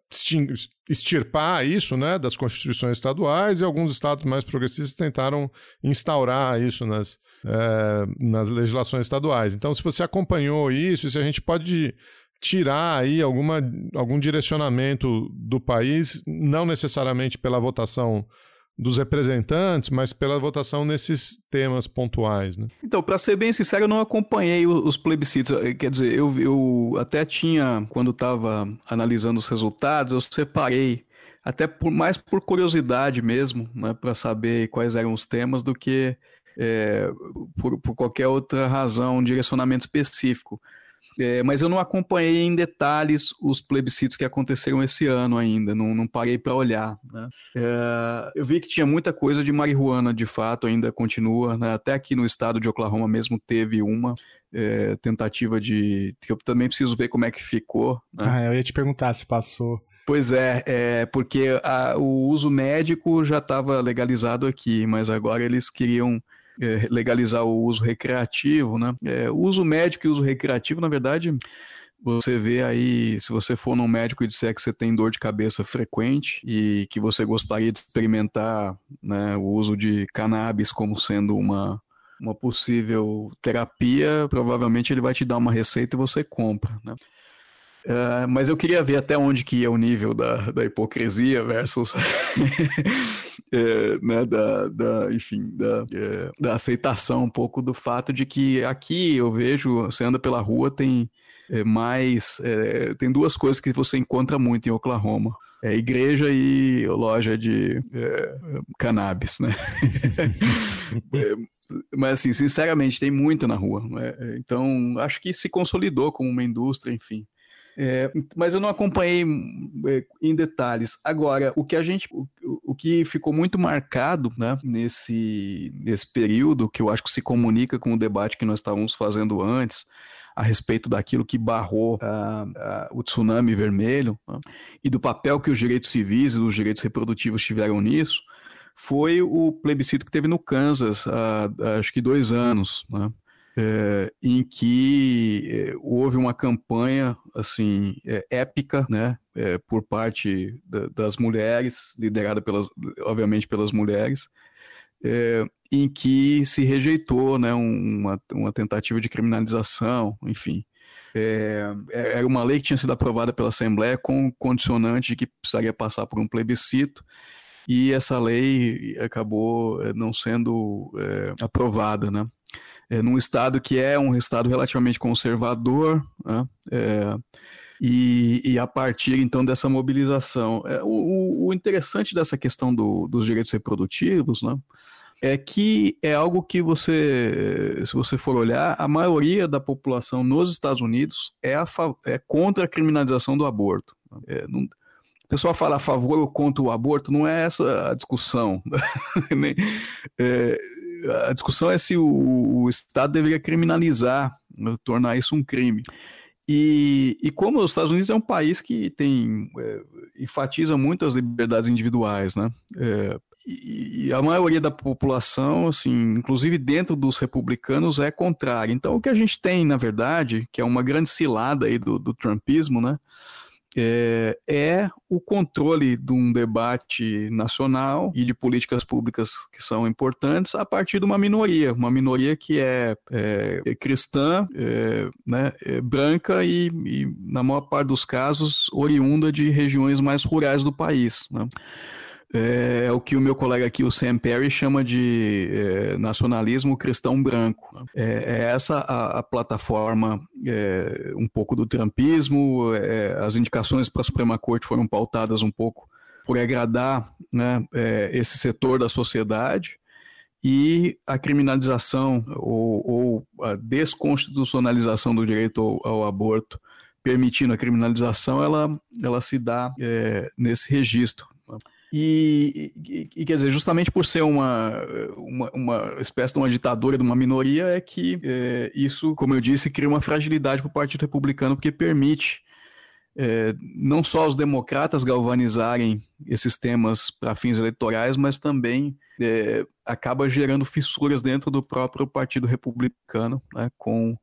B: extirpar isso né, das constituições estaduais e alguns estados mais progressistas tentaram instaurar isso nas, é, nas legislações estaduais. Então, se você acompanhou isso, se a gente pode tirar aí alguma, algum direcionamento do país, não necessariamente pela votação dos representantes, mas pela votação nesses temas pontuais. Né?
D: Então, para ser bem sincero, eu não acompanhei os plebiscitos. Eh, quer dizer, eu, eu até tinha, quando estava analisando os resultados, eu separei, até por, mais por curiosidade mesmo, né, para saber quais eram os temas, do que é, por, por qualquer outra razão, um direcionamento específico. É, mas eu não acompanhei em detalhes os plebiscitos que aconteceram esse ano ainda, não, não parei para olhar. Né? É, eu vi que tinha muita coisa de marihuana, de fato, ainda continua. Né? Até aqui no estado de Oklahoma mesmo teve uma é, tentativa de. Eu também preciso ver como é que ficou.
A: Né? Ah, eu ia te perguntar se passou.
D: Pois é, é porque a, o uso médico já estava legalizado aqui, mas agora eles queriam é, legalizar o uso recreativo, né? É, o uso médico e o uso recreativo, na verdade, você vê aí, se você for num médico e disser que você tem dor de cabeça frequente e que você gostaria de experimentar né, o uso de cannabis como sendo uma, uma possível terapia, provavelmente ele vai te dar uma receita e você compra, né? Uh, mas eu queria ver até onde que ia o nível da, da hipocrisia versus é, né, da, da, enfim, da, é, da aceitação um pouco do fato de que aqui eu vejo, você anda pela rua, tem é, mais, tem duas coisas que você encontra muito em Oklahoma. É igreja e loja de cannabis, né? Mas assim, sinceramente, tem muito na rua. Né? Então, acho que se consolidou como uma indústria, enfim. É, mas eu não acompanhei é, em detalhes. Agora, o que a gente, o, o, que ficou muito marcado, né, nesse, nesse período, que eu acho que se comunica com o debate que nós estávamos fazendo antes, a respeito daquilo que barrou o tsunami vermelho né, e do papel que os direitos civis e os direitos reprodutivos tiveram nisso, foi o plebiscito que teve no Kansas acho que dois anos, né? É, em que é, houve uma campanha assim é, épica, né, é, por parte da, das mulheres, liderada pelas, obviamente pelas mulheres, é, em que se rejeitou, né, uma, uma tentativa de criminalização, enfim. É, era uma lei que tinha sido aprovada pela Assembleia com condicionante de que precisaria passar por um plebiscito e essa lei acabou não sendo aprovada, né? É, num estado que é um estado relativamente conservador, né? é, e, e, a partir então dessa mobilização. É, o, o, interessante dessa questão do, dos direitos reprodutivos, né? é que é algo que você, se você for olhar, a maioria da população nos Estados Unidos é, a, é contra a criminalização do aborto. É, não, o pessoal fala a favor ou contra o aborto, não é essa a discussão. é, a discussão é se o, o Estado deveria criminalizar, né, tornar isso um crime. E, e, como os Estados Unidos é um país que tem é, enfatiza muito as liberdades individuais, né? É, e, a maioria da população, assim, inclusive dentro dos republicanos, é contrária. Então, o que a gente tem, na verdade, que é uma grande cilada aí do, do trumpismo, né? É, é, o controle de um debate nacional e de políticas públicas que são importantes a partir de uma minoria, uma minoria que é, é, é cristã, é, né, é branca e, e, na maior parte dos casos, oriunda de regiões mais rurais do país. Né? É, é, o que o meu colega aqui, o Sam Perry, chama de é, nacionalismo cristão branco. É, é essa a, a plataforma é, um pouco do trumpismo, é, as indicações para a Suprema Corte foram pautadas um pouco por agradar né, é, esse setor da sociedade e a criminalização ou, ou a desconstitucionalização do direito ao, ao, aborto, permitindo a criminalização, ela, ela se dá nesse registro. E, e, e, quer dizer, justamente por ser uma, uma, uma, espécie de uma ditadura de uma minoria, é que é, isso, como eu disse, cria uma fragilidade para o Partido Republicano, porque permite é, não só os democratas galvanizarem esses temas para fins eleitorais, mas também é, acaba gerando fissuras dentro do próprio Partido Republicano, né, com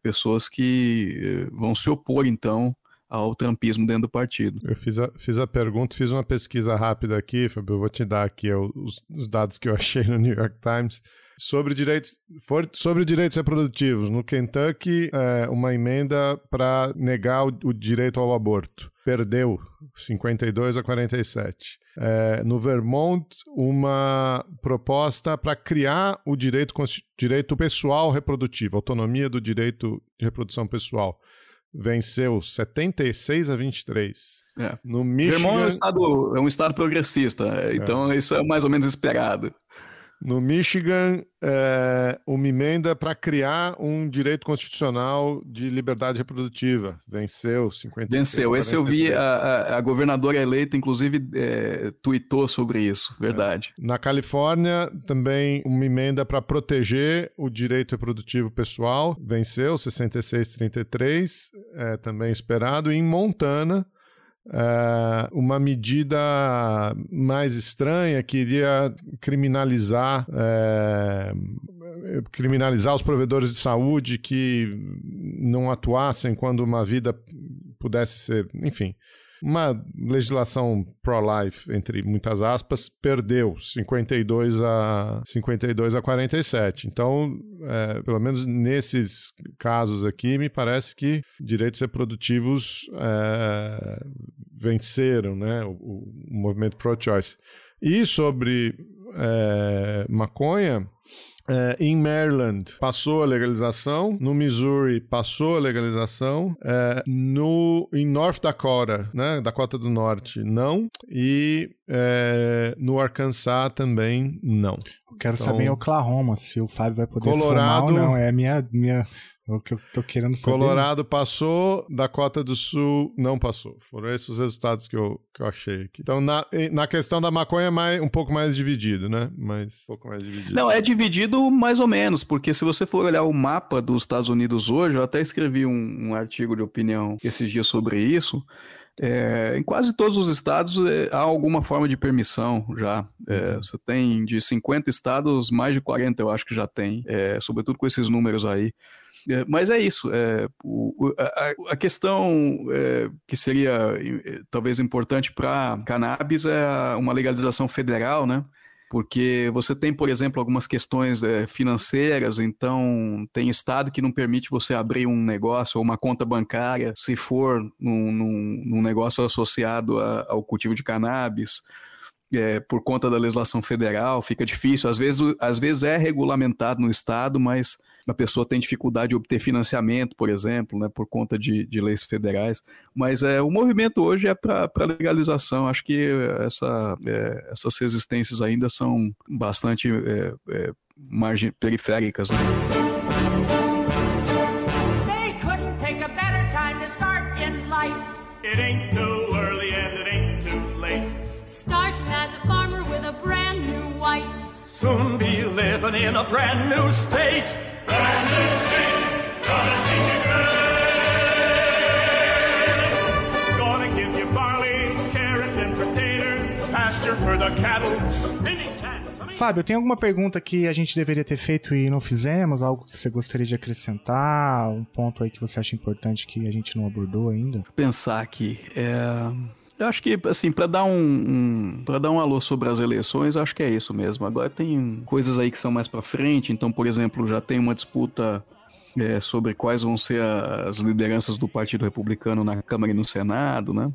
D: pessoas que vão se opor, então, ao trumpismo dentro do partido.
B: Eu fiz a, fiz a pergunta, fiz uma pesquisa rápida aqui, Fabio, eu vou te dar aqui os, os dados que eu achei no New York Times sobre direitos, for, sobre direitos reprodutivos. No Kentucky, é, uma emenda para negar o, o, direito ao aborto. Perdeu 52 a 47. É, no Vermont, uma proposta para criar o direito, direito pessoal reprodutivo, autonomia do direito de reprodução pessoal venceu 76 a 23.
D: É. No Michigan... Vermont é um, estado, é um estado progressista, é. então é. isso é mais ou menos esperado.
B: No Michigan, é, uma emenda para criar um direito constitucional de liberdade reprodutiva. Venceu 50
D: Venceu. Esse eu vi, a, a governadora eleita, inclusive, é, tweetou sobre isso. Verdade.
B: É. Na Califórnia, também uma emenda para proteger o direito reprodutivo pessoal. Venceu 66-33, é, também esperado. E em Montana Uh, uma medida mais estranha que iria criminalizar uh, criminalizar os provedores de saúde que não atuassem quando uma vida pudesse ser, enfim, uma legislação pro-life, entre muitas aspas, perdeu 52 a, 52 a 47. Então, é, pelo menos nesses casos aqui, me parece que direitos reprodutivos é, venceram né, o, o movimento pro-choice. E sobre é, maconha, é, em Maryland passou a legalização, no Missouri passou a legalização, é, no, em North Dakota, né, Dakota do Norte, não, e é, no Arkansas também não.
A: Eu quero então, saber em Oklahoma se o Fábio vai poder Colorado, fumar ou não. É minha, minha é o que eu tô querendo saber.
B: Colorado passou, Dakota do Sul não passou. Foram esses os resultados que eu, que eu achei aqui. Então, na, na questão da maconha, é mais, um pouco mais dividido, né? Mas um pouco mais dividido.
D: Não, é dividido mais ou menos, porque se você for olhar o mapa dos Estados Unidos hoje, eu até escrevi um, um artigo de opinião esses dias sobre isso. É, em quase todos os estados é, há alguma forma de permissão já. É, você tem de 50 estados, mais de 40 eu acho que já tem, é, sobretudo com esses números aí. É, mas é isso. É, o, a, a, questão é, que seria é, talvez importante para cannabis é uma legalização federal, né? Porque você tem, por exemplo, algumas questões é, financeiras, então tem estado que não permite você abrir um negócio ou uma conta bancária se for num, num, num negócio associado a, ao cultivo de cannabis. É, por conta da legislação federal, fica difícil. Às vezes, às vezes é regulamentado no estado, mas a pessoa tem dificuldade de obter financiamento, por exemplo, né, por conta de, de leis federais. Mas é, o movimento hoje é para legalização. Acho que essa, é, essas resistências ainda são bastante é, é, margem, periféricas. Né? It ain't too early and it ain't too late. Starting as a farmer with a brand new wife. Soon be living in a brand new state.
A: Fábio, tem alguma pergunta que a gente deveria ter feito e não fizemos? Algo que você gostaria de acrescentar? Um ponto aí que você acha importante que a gente não abordou ainda?
D: Pensar aqui. É... Eu acho que, assim, para dar um, um para dar um alô sobre as eleições, acho que é isso mesmo. Agora tem coisas aí que são mais para frente. Então, por exemplo, já tem uma disputa é, sobre quais vão ser as lideranças do Partido Republicano na Câmara e no Senado, né?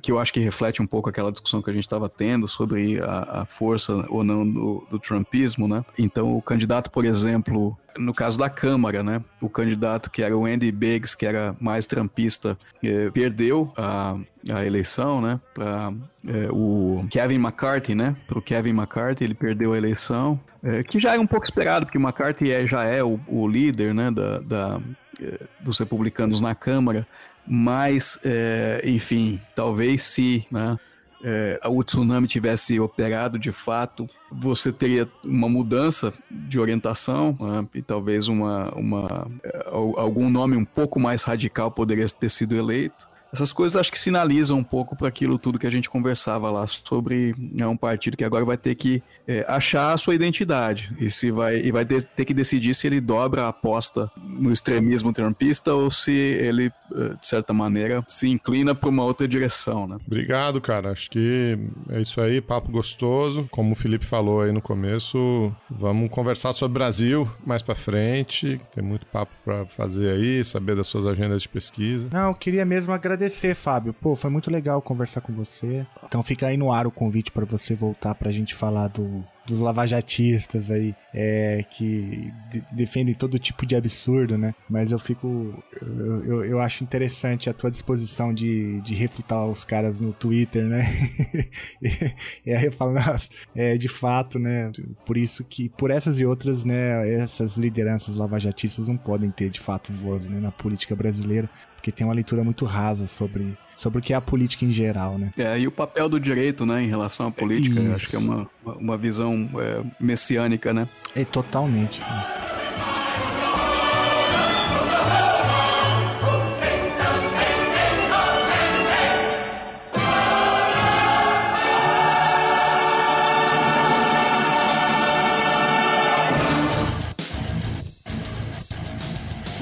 D: Que eu acho que reflete um pouco aquela discussão que a gente estava tendo sobre a, a, força ou não do, do Trumpismo, né? Então, o candidato, por exemplo, no caso da Câmara, né? O candidato que era o Andy Biggs, que era mais trampista, é, perdeu a, a eleição, né? Para é, o Kevin McCarthy, né? Para o Kevin McCarthy, ele perdeu a eleição, é, que já era um pouco esperado, porque o McCarthy é, já é o, o líder, né? Da, da é, dos republicanos na Câmara, mas, é, enfim, talvez se, né? é, o tsunami tivesse operado de fato, você teria uma mudança de orientação né, e talvez uma, uma, é, algum nome um pouco mais radical poderia ter sido eleito. Essas coisas acho que sinalizam um pouco para aquilo tudo que a gente conversava lá sobre né, um partido que agora vai ter que é, achar a sua identidade e se vai e vai ter, ter, que decidir se ele dobra a aposta no extremismo trumpista ou se ele é, de certa maneira se inclina para uma outra direção, né?
B: Obrigado, cara. Acho que é isso aí, papo gostoso. Como o Felipe falou aí no começo, vamos conversar sobre Brasil mais para frente. Tem muito papo para fazer aí, saber das suas agendas de pesquisa.
A: Não, eu queria mesmo agradecer agradecer, Fábio. Pô, foi muito legal conversar com você. Então fica aí no ar o convite para você voltar pra gente falar do, dos lavajatistas aí, é, que de, defendem todo tipo de absurdo, né? Mas eu fico. Eu, eu, eu, acho interessante a tua disposição de, de refutar os caras no Twitter, né? e aí eu falo, nossa, é, de fato, né? Por isso que, por essas e outras, né? Essas lideranças lavajatistas não podem ter de fato voz né, na política brasileira porque tem uma leitura muito rasa sobre, sobre o que é a política em geral, né?
D: É, e o papel do direito, né, em relação à política, acho que é uma, uma visão é, messiânica, né?
A: É, totalmente. Né?